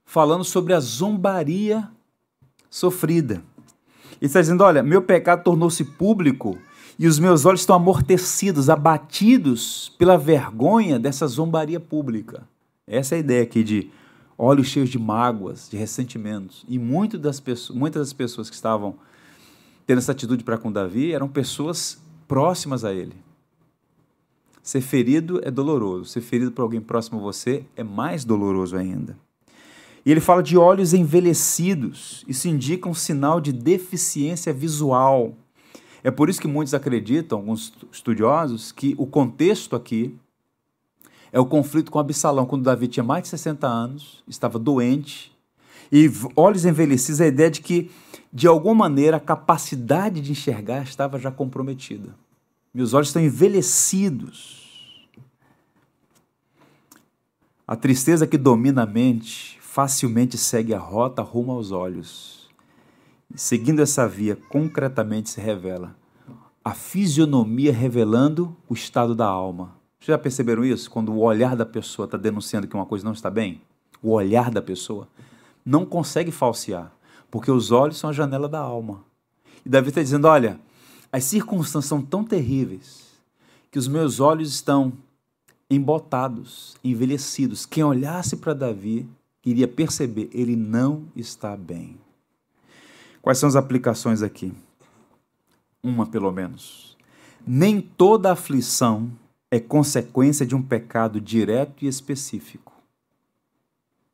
Speaker 1: falando sobre a zombaria sofrida. Ele está dizendo: olha, meu pecado tornou-se público e os meus olhos estão amortecidos, abatidos pela vergonha dessa zombaria pública. Essa é a ideia aqui de olhos cheios de mágoas, de ressentimentos. E das pessoas, muitas das pessoas que estavam tendo essa atitude para com Davi eram pessoas próximas a ele. Ser ferido é doloroso, ser ferido por alguém próximo a você é mais doloroso ainda. E ele fala de olhos envelhecidos. Isso indica um sinal de deficiência visual. É por isso que muitos acreditam, alguns estudiosos, que o contexto aqui é o conflito com Absalão, quando Davi tinha mais de 60 anos, estava doente. E olhos envelhecidos, a ideia de que, de alguma maneira, a capacidade de enxergar estava já comprometida. Meus olhos estão envelhecidos. A tristeza que domina a mente facilmente segue a rota rumo aos olhos. Seguindo essa via, concretamente se revela a fisionomia revelando o estado da alma. Vocês já perceberam isso? Quando o olhar da pessoa está denunciando que uma coisa não está bem, o olhar da pessoa não consegue falsear, porque os olhos são a janela da alma. E Davi está dizendo: olha, as circunstâncias são tão terríveis que os meus olhos estão embotados, envelhecidos. Quem olhasse para Davi iria perceber, ele não está bem. Quais são as aplicações aqui? Uma, pelo menos. Nem toda aflição é consequência de um pecado direto e específico.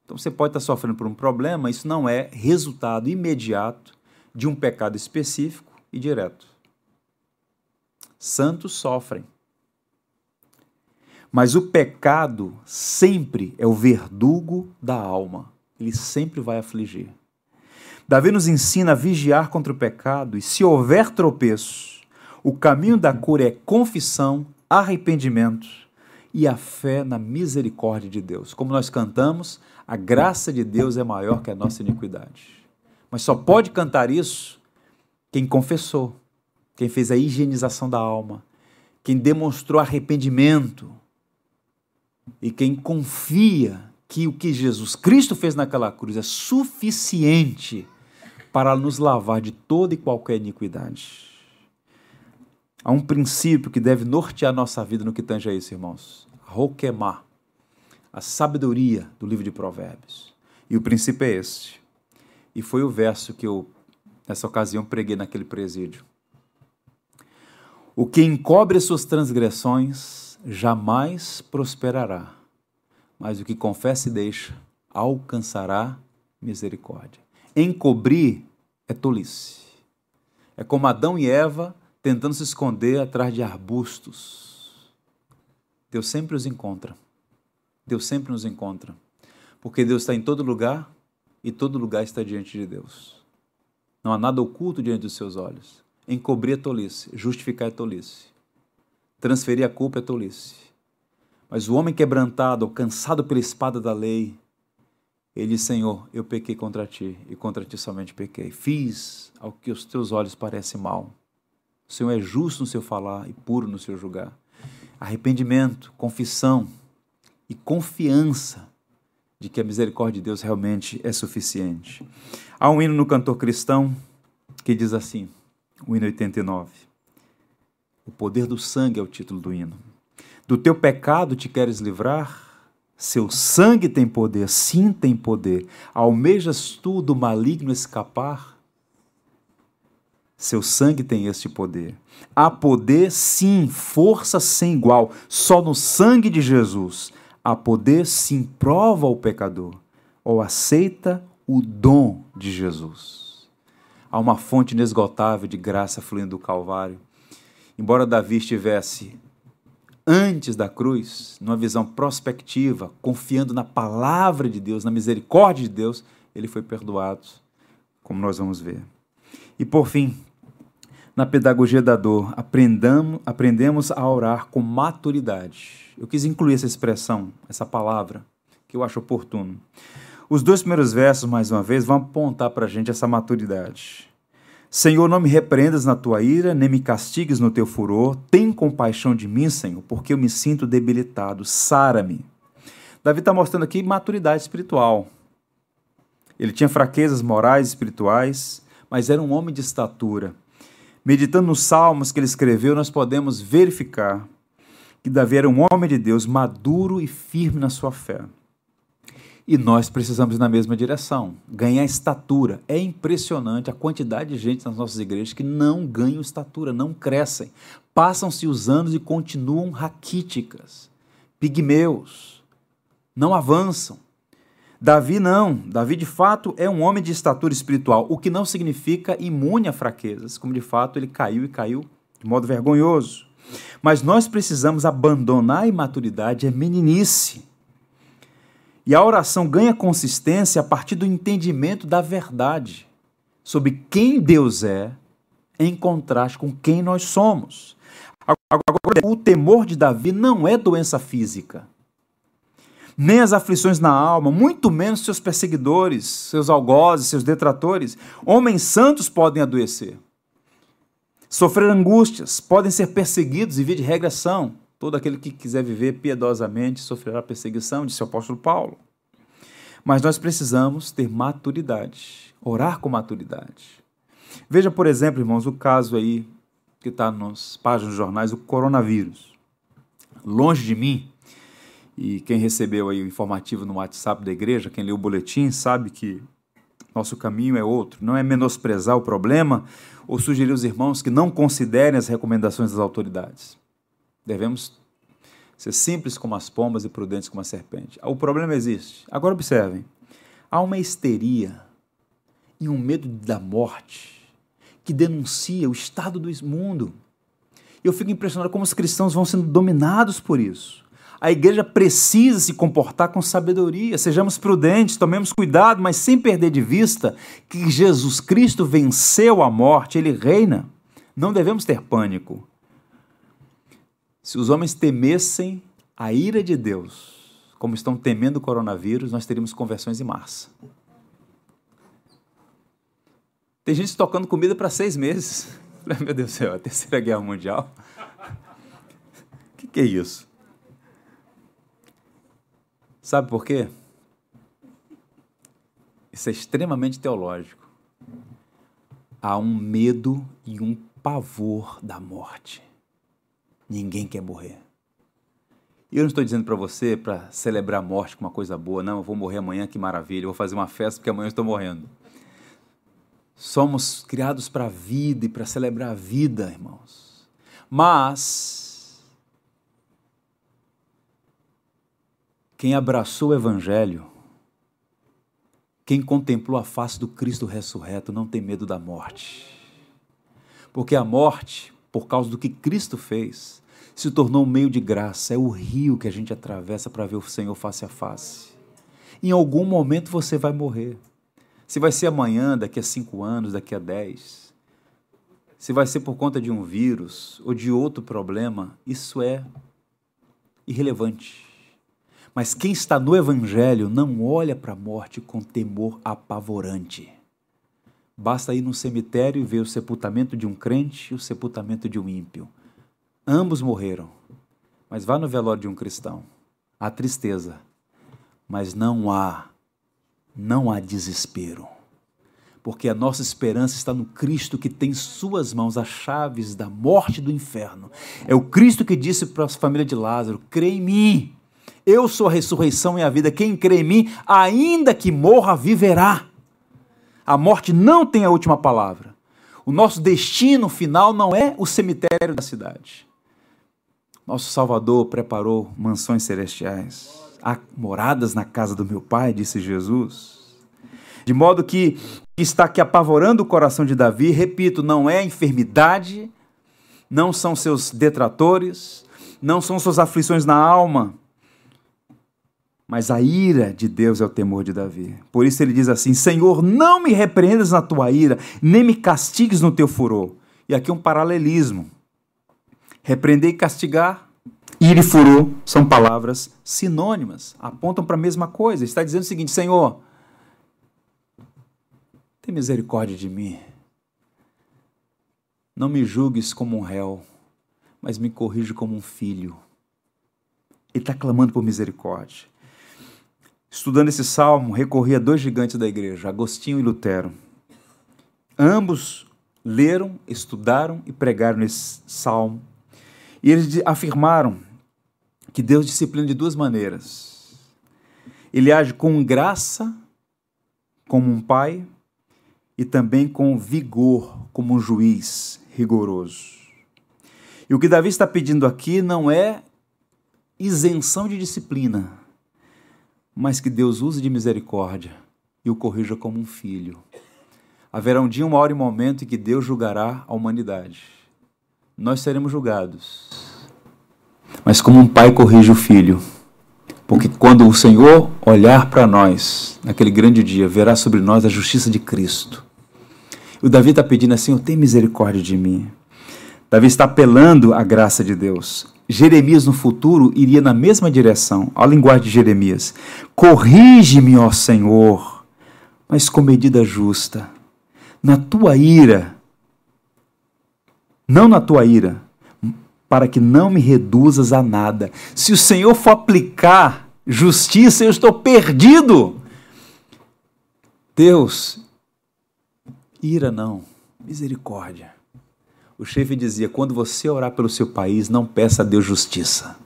Speaker 1: Então você pode estar sofrendo por um problema, isso não é resultado imediato de um pecado específico e direto. Santos sofrem. Mas o pecado sempre é o verdugo da alma. Ele sempre vai afligir. Davi nos ensina a vigiar contra o pecado e, se houver tropeço, o caminho da cura é confissão, arrependimento e a fé na misericórdia de Deus. Como nós cantamos, a graça de Deus é maior que a nossa iniquidade. Mas só pode cantar isso quem confessou, quem fez a higienização da alma, quem demonstrou arrependimento, E quem confia que o que Jesus Cristo fez naquela cruz é suficiente para nos lavar de toda e qualquer iniquidade. Há um princípio que deve nortear nossa vida no que tange a isso, irmãos. Roquemar, a sabedoria do livro de Provérbios. E o princípio é este. E foi o verso que eu, nessa ocasião, preguei naquele presídio. O que encobre suas transgressões jamais prosperará, mas o que confessa e deixa alcançará misericórdia. Encobrir é tolice. É como Adão e Eva tentando se esconder atrás de arbustos. Deus sempre os encontra. Deus sempre nos encontra. Porque Deus está em todo lugar e todo lugar está diante de Deus. Não há nada oculto diante dos seus olhos. Encobrir é tolice, justificar é tolice. Transferir a culpa é tolice. Mas o homem quebrantado, cansado pela espada da lei, ele diz: Senhor, eu pequei contra ti e contra ti somente pequei. Fiz ao que os teus olhos parecem mal. O Senhor é justo no seu falar e puro no seu julgar. Arrependimento, confissão e confiança de que a misericórdia de Deus realmente é suficiente. Há um hino no cantor cristão que diz assim, o hino 89. O poder do sangue é o título do hino. Do teu pecado te queres livrar? Seu sangue tem poder, sim tem poder. Almejas tu do maligno escapar? Seu sangue tem este poder. Há poder, sim, força sem igual, só no sangue de Jesus. Há poder, sim, prova o pecador, ou aceita o dom de Jesus. Há uma fonte inesgotável de graça fluindo do Calvário. Embora Davi estivesse antes da cruz, numa visão prospectiva, confiando na palavra de Deus, na misericórdia de Deus, ele foi perdoado, como nós vamos ver. E por fim, na pedagogia da dor, aprendamos, aprendemos a orar com maturidade. Eu quis incluir essa expressão, essa palavra, que eu acho oportuno. Os dois primeiros versos, mais uma vez, vão apontar para a gente essa maturidade. Senhor, não me repreendas na tua ira, nem me castigues no teu furor. Tem compaixão de mim, Senhor, porque eu me sinto debilitado. Sara-me. Davi está mostrando aqui maturidade espiritual. Ele tinha fraquezas morais e espirituais, mas era um homem de estatura. Meditando nos salmos que ele escreveu, nós podemos verificar que Davi era um homem de Deus maduro e firme na sua fé. E nós precisamos ir na mesma direção, ganhar estatura. É impressionante a quantidade de gente nas nossas igrejas que não ganham estatura, não crescem. Passam-se os anos e continuam raquíticas, pigmeus, não avançam. Davi não. Davi, de fato, é um homem de estatura espiritual, o que não significa imune a fraquezas, como de fato ele caiu e caiu de modo vergonhoso. Mas nós precisamos abandonar a imaturidade, a meninice. E a oração ganha consistência a partir do entendimento da verdade sobre quem Deus é em contraste com quem nós somos. Agora, o temor de Davi não é doença física nem as aflições na alma, muito menos seus perseguidores, seus algozes, seus detratores. Homens santos podem adoecer, sofrer angústias, podem ser perseguidos e, via de regra, são. Todo aquele que quiser viver piedosamente sofrerá perseguição, disse o apóstolo Paulo. Mas nós precisamos ter maturidade, orar com maturidade. Veja, por exemplo, irmãos, o caso aí que está nas páginas dos jornais, o coronavírus. Longe de mim e quem recebeu aí o informativo no WhatsApp da igreja, quem leu o boletim, sabe que nosso caminho é outro. Não é menosprezar o problema ou sugerir aos irmãos que não considerem as recomendações das autoridades. Devemos ser simples como as pombas e prudentes como a serpente. O problema existe. Agora observem: há uma histeria e um medo da morte que denuncia o estado do mundo. Eu fico impressionado como os cristãos vão sendo dominados por isso. A igreja precisa se comportar com sabedoria, sejamos prudentes, tomemos cuidado, mas sem perder de vista que Jesus Cristo venceu a morte, ele reina. Não devemos ter pânico. Se os homens temessem a ira de Deus, como estão temendo o coronavírus, nós teríamos conversões em massa. Tem gente tocando comida para seis meses. Meu Deus do céu, a terceira guerra mundial. O que, que é isso? Sabe por quê? Isso é extremamente teológico. Há um medo e um pavor da morte. Ninguém quer morrer. E eu não estou dizendo para você para celebrar a morte com uma coisa boa, não, eu vou morrer amanhã, que maravilha, eu vou fazer uma festa porque amanhã eu estou morrendo. Somos criados para a vida e para celebrar a vida, irmãos. Mas quem abraçou o evangelho, quem contemplou a face do Cristo ressurreto, não tem medo da morte. Porque a morte, por causa do que Cristo fez, se tornou um meio de graça, é o rio que a gente atravessa para ver o Senhor face a face. Em algum momento você vai morrer. Se vai ser amanhã, daqui a cinco anos, daqui a dez, se vai ser por conta de um vírus ou de outro problema, isso é irrelevante. Mas quem está no Evangelho não olha para a morte com temor apavorante. Basta ir no cemitério e ver o sepultamento de um crente e o sepultamento de um ímpio. Ambos morreram. Mas vá no velório de um cristão. Há tristeza, mas não há, não há desespero. Porque a nossa esperança está no Cristo que tem em suas mãos as chaves da morte e do inferno. É o Cristo que disse para a família de Lázaro: crê em mim. Eu sou a ressurreição e a vida. Quem crê em mim, ainda que morra, viverá. A morte não tem a última palavra. O nosso destino final não é o cemitério da cidade. Nosso Salvador preparou mansões celestiais. Moradas na casa do meu Pai, disse Jesus. De modo que está aqui apavorando o coração de Davi, repito, não é enfermidade, não são seus detratores, não são suas aflições na alma, mas a ira de Deus é o temor de Davi. Por isso ele diz assim: Senhor, não me repreendas na tua ira, nem me castigues no teu furor. E aqui um paralelismo. Repreender e castigar, ira e furor são palavras sinônimas, apontam para a mesma coisa. Está dizendo o seguinte: Senhor, tem misericórdia de mim. Não me julgues como um réu, mas me corrige como um filho. Ele está clamando por misericórdia. Estudando esse salmo, recorri a dois gigantes da igreja, Agostinho e Lutero. Ambos leram, estudaram e pregaram esse salmo e eles afirmaram que Deus disciplina de duas maneiras. Ele age com graça, como um pai, e também com vigor, como um juiz rigoroso. E o que Davi está pedindo aqui não é isenção de disciplina, mas que Deus use de misericórdia e o corrija como um filho. Haverá um dia, uma hora e um momento em que Deus julgará a humanidade nós seremos julgados. Mas como um pai corrige o filho, porque quando o Senhor olhar para nós, naquele grande dia, verá sobre nós a justiça de Cristo. O Davi está pedindo assim: tem misericórdia de mim. Davi está apelando à graça de Deus. Jeremias no futuro iria na mesma direção. A linguagem de Jeremias: Corrige-me, ó Senhor, mas com medida justa. Na tua ira, não na tua ira, para que não me reduzas a nada. Se o Senhor for aplicar justiça, eu estou perdido. Deus, ira não, misericórdia. O chefe dizia: quando você orar pelo seu país, não peça a Deus justiça,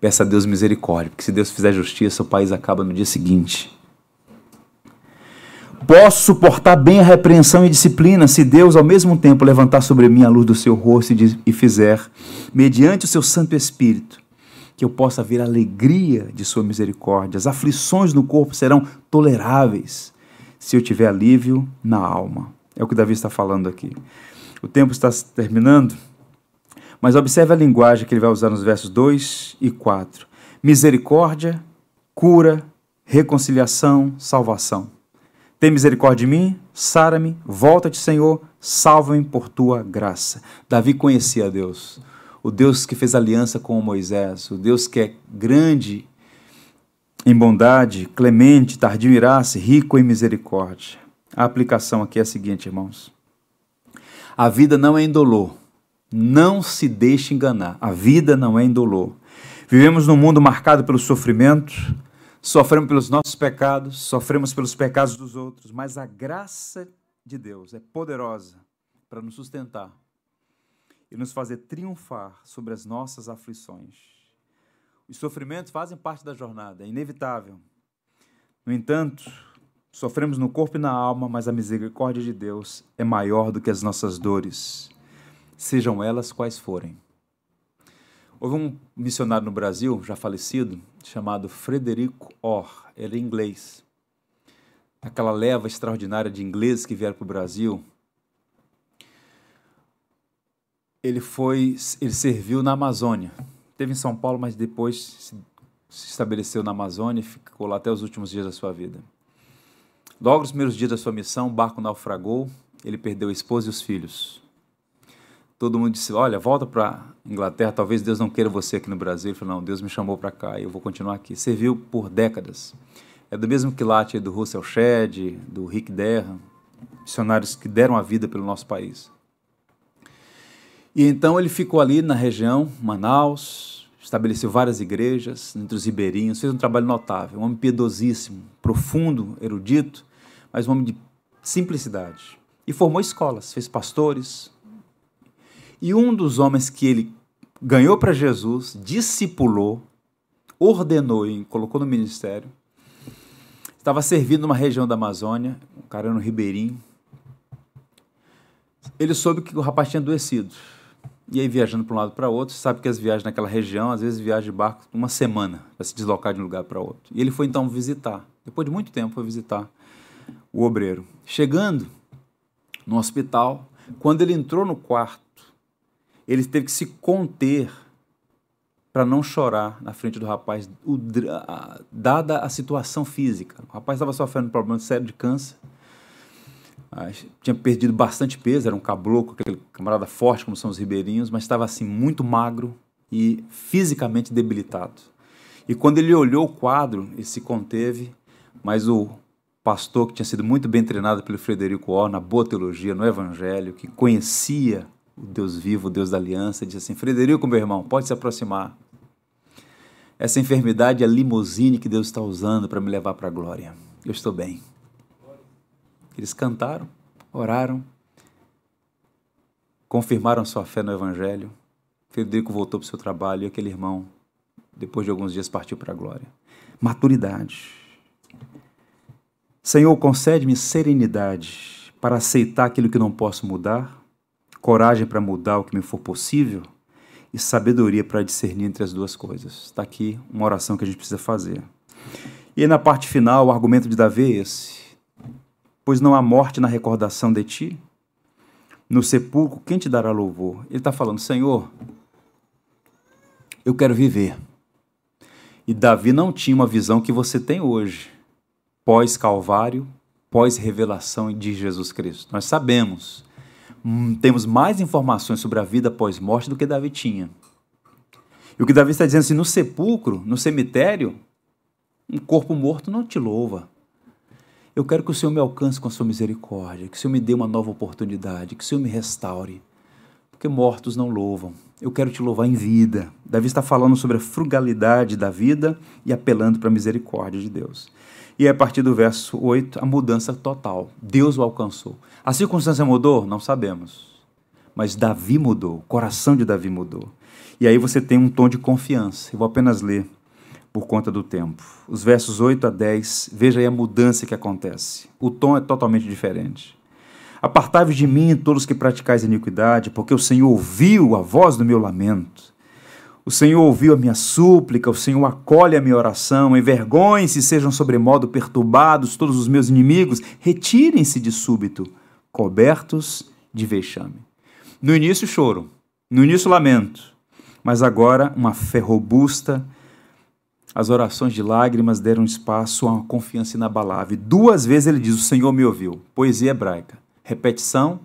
Speaker 1: peça a Deus misericórdia, porque se Deus fizer justiça, o país acaba no dia seguinte. Posso suportar bem a repreensão e disciplina se Deus, ao mesmo tempo, levantar sobre mim a luz do seu rosto e fizer, mediante o seu Santo Espírito, que eu possa ver a alegria de sua misericórdia. As aflições no corpo serão toleráveis se eu tiver alívio na alma. É o que Davi está falando aqui. O tempo está terminando, mas observe a linguagem que ele vai usar nos versos 2 e 4. Misericórdia, cura, reconciliação, salvação. Tem misericórdia de mim, sara-me, volta-te, Senhor, salva-me por tua graça. Davi conhecia Deus, o Deus que fez aliança com Moisés, o Deus que é grande em bondade, clemente, tardio em rico em misericórdia. A aplicação aqui é a seguinte, irmãos. A vida não é indolor. Não se deixe enganar. A vida não é indolor. Vivemos num mundo marcado pelo sofrimento, Sofremos pelos nossos pecados, sofremos pelos pecados dos outros, mas a graça de Deus é poderosa para nos sustentar e nos fazer triunfar sobre as nossas aflições. Os sofrimentos fazem parte da jornada, é inevitável. No entanto, sofremos no corpo e na alma, mas a misericórdia de Deus é maior do que as nossas dores, sejam elas quais forem. Houve um missionário no Brasil, já falecido, chamado Frederico Orr, ele é inglês. Aquela leva extraordinária de ingleses que vieram para o Brasil. Ele foi, ele serviu na Amazônia. Teve em São Paulo, mas depois se, se estabeleceu na Amazônia e ficou lá até os últimos dias da sua vida. Logo nos primeiros dias da sua missão, o barco naufragou, ele perdeu a esposa e os filhos todo mundo disse: Olha, volta para Inglaterra, talvez Deus não queira você aqui no Brasil. Ele falou: Não, Deus me chamou para cá e eu vou continuar aqui. Serviu por décadas. É do mesmo quilate do Russell Shedd, do Rick Derham, missionários que deram a vida pelo nosso país. E então ele ficou ali na região, Manaus, estabeleceu várias igrejas entre os ribeirinhos, fez um trabalho notável, um homem piedosíssimo, profundo, erudito, mas um homem de simplicidade. E formou escolas, fez pastores, e um dos homens que ele ganhou para Jesus, discipulou, ordenou e colocou no ministério, estava servindo numa região da Amazônia, um cara no Ribeirinho. Ele soube que o rapaz tinha adoecido. E aí, viajando para um lado para outro, sabe que as viagens naquela região, às vezes viaja de barco uma semana para se deslocar de um lugar para outro. E ele foi então visitar, depois de muito tempo, foi visitar o obreiro. Chegando no hospital, quando ele entrou no quarto, ele teve que se conter para não chorar na frente do rapaz, o, a, dada a situação física. O rapaz estava sofrendo um problema sério de câncer, tinha perdido bastante peso, era um caboclo, aquele camarada forte como são os ribeirinhos, mas estava assim muito magro e fisicamente debilitado. E quando ele olhou o quadro, ele se conteve, mas o pastor que tinha sido muito bem treinado pelo Frederico Orr na boa teologia, no evangelho, que conhecia o Deus vivo, o Deus da aliança, diz assim: Frederico, meu irmão, pode se aproximar. Essa enfermidade é a limusine que Deus está usando para me levar para a glória. Eu estou bem. Eles cantaram, oraram, confirmaram sua fé no Evangelho. Frederico voltou para o seu trabalho e aquele irmão, depois de alguns dias, partiu para a glória. Maturidade. Senhor, concede-me serenidade para aceitar aquilo que não posso mudar coragem para mudar o que me for possível e sabedoria para discernir entre as duas coisas. Está aqui uma oração que a gente precisa fazer. E na parte final, o argumento de Davi é esse: Pois não há morte na recordação de ti, no sepulcro, quem te dará louvor? Ele está falando, Senhor, eu quero viver. E Davi não tinha uma visão que você tem hoje, pós-Calvário, pós-revelação de Jesus Cristo. Nós sabemos Hum, temos mais informações sobre a vida após morte do que Davi tinha. E o que Davi está dizendo assim: no sepulcro, no cemitério, um corpo morto não te louva. Eu quero que o Senhor me alcance com a sua misericórdia, que o Senhor me dê uma nova oportunidade, que o Senhor me restaure, porque mortos não louvam. Eu quero te louvar em vida. Davi está falando sobre a frugalidade da vida e apelando para a misericórdia de Deus. E a partir do verso 8, a mudança total. Deus o alcançou. A circunstância mudou? Não sabemos. Mas Davi mudou, o coração de Davi mudou. E aí você tem um tom de confiança. Eu vou apenas ler por conta do tempo. Os versos 8 a 10, veja aí a mudança que acontece. O tom é totalmente diferente. Apartai-vos de mim, todos que praticais iniquidade, porque o Senhor ouviu a voz do meu lamento. O Senhor ouviu a minha súplica, o Senhor acolhe a minha oração, envergonhem-se sejam sobremodo perturbados todos os meus inimigos, retirem-se de súbito, cobertos de vexame. No início, choro, no início, lamento, mas agora uma fé robusta. As orações de lágrimas deram espaço a uma confiança inabalável. Duas vezes ele diz: O Senhor me ouviu. Poesia hebraica. Repetição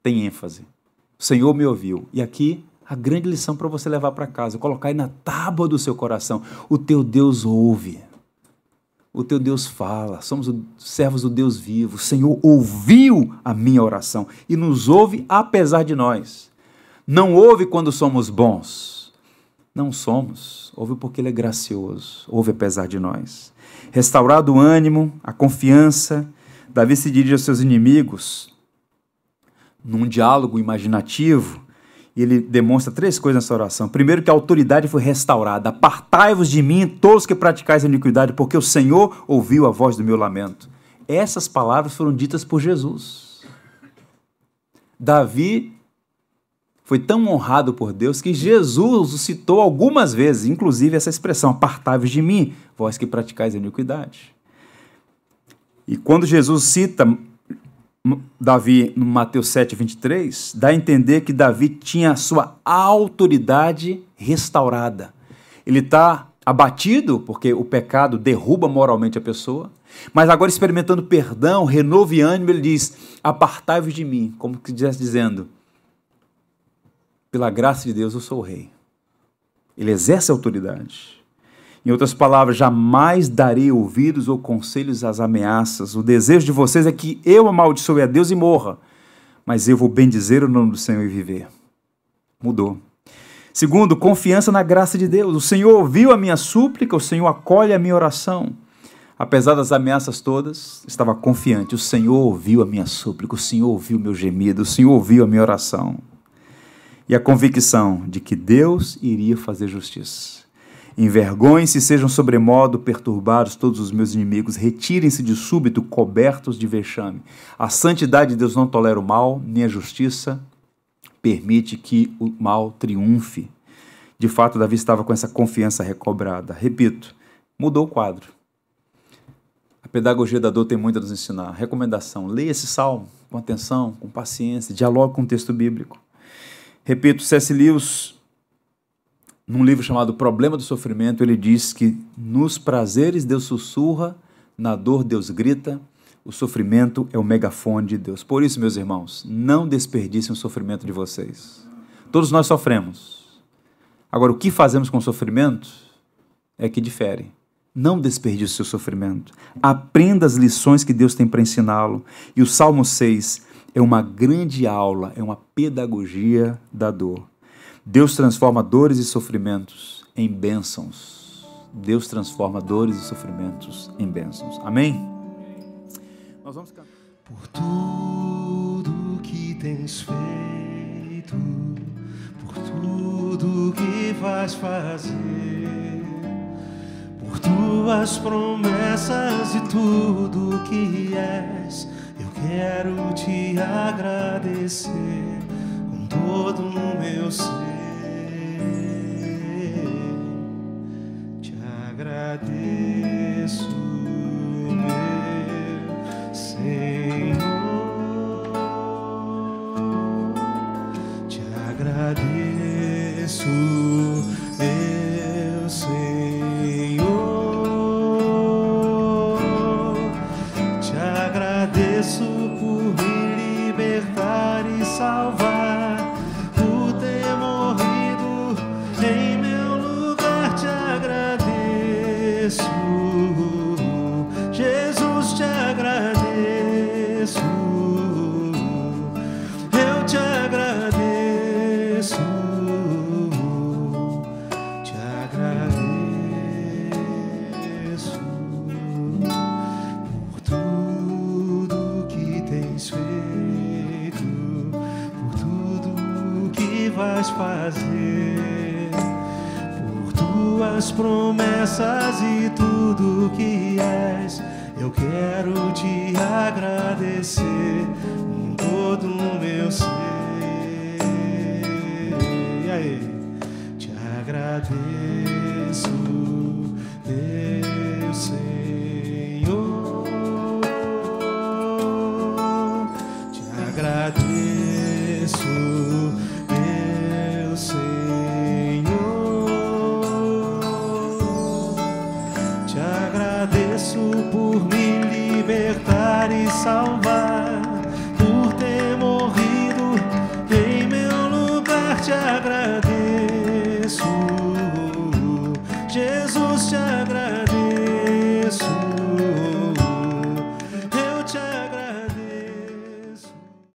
Speaker 1: tem ênfase. O Senhor me ouviu. E aqui a grande lição para você levar para casa, colocar aí na tábua do seu coração. O teu Deus ouve. O teu Deus fala. Somos servos do Deus vivo. O Senhor ouviu a minha oração e nos ouve apesar de nós. Não ouve quando somos bons. Não somos. Houve porque Ele é gracioso. Houve apesar de nós. Restaurado o ânimo, a confiança, Davi se dirige aos seus inimigos num diálogo imaginativo ele demonstra três coisas nessa oração. Primeiro, que a autoridade foi restaurada. Apartai-vos de mim, todos que praticais a iniquidade, porque o Senhor ouviu a voz do meu lamento. Essas palavras foram ditas por Jesus. Davi foi tão honrado por Deus que Jesus o citou algumas vezes, inclusive essa expressão: apartai-vos de mim, vós que praticais a iniquidade. E quando Jesus cita Davi no Mateus 7, 23, dá a entender que Davi tinha a sua autoridade restaurada. Ele está abatido, porque o pecado derruba moralmente a pessoa, mas agora experimentando perdão, renovo e ânimo, ele diz: Apartai-vos de mim, como que estivesse dizendo, pela graça de Deus eu sou rei. Ele exerce autoridade. Em outras palavras, jamais darei ouvidos ou conselhos às ameaças. O desejo de vocês é que eu amaldiçoe a Deus e morra, mas eu vou bendizer o nome do Senhor e viver. Mudou. Segundo, confiança na graça de Deus. O Senhor ouviu a minha súplica, o Senhor acolhe a minha oração. Apesar das ameaças todas, estava confiante. O Senhor ouviu a minha súplica, o Senhor ouviu o meu gemido, o Senhor ouviu a minha oração. E a convicção de que Deus iria fazer justiça. Envergonhem-se sejam sobremodo perturbados todos os meus inimigos, retirem-se de súbito, cobertos de vexame. A santidade de Deus não tolera o mal, nem a justiça permite que o mal triunfe. De fato, Davi estava com essa confiança recobrada. Repito, mudou o quadro. A pedagogia da dor tem muito a nos ensinar. Recomendação: leia esse salmo com atenção, com paciência, dialogue com o texto bíblico. Repito, C.S. Lewis num livro chamado Problema do Sofrimento, ele diz que nos prazeres Deus sussurra, na dor Deus grita, o sofrimento é o megafone de Deus. Por isso, meus irmãos, não desperdicem o sofrimento de vocês. Todos nós sofremos. Agora, o que fazemos com o sofrimento é que difere. Não desperdice o seu sofrimento. Aprenda as lições que Deus tem para ensiná-lo. E o Salmo 6 é uma grande aula, é uma pedagogia da dor. Deus transforma dores e sofrimentos em bênçãos. Deus transforma dores e sofrimentos em bênçãos. Amém?
Speaker 2: Nós vamos cantar. Por tudo que tens feito, por tudo que vais fazer, por tuas promessas e tudo que és, eu quero te agradecer com todo o meu ser. Agradeço,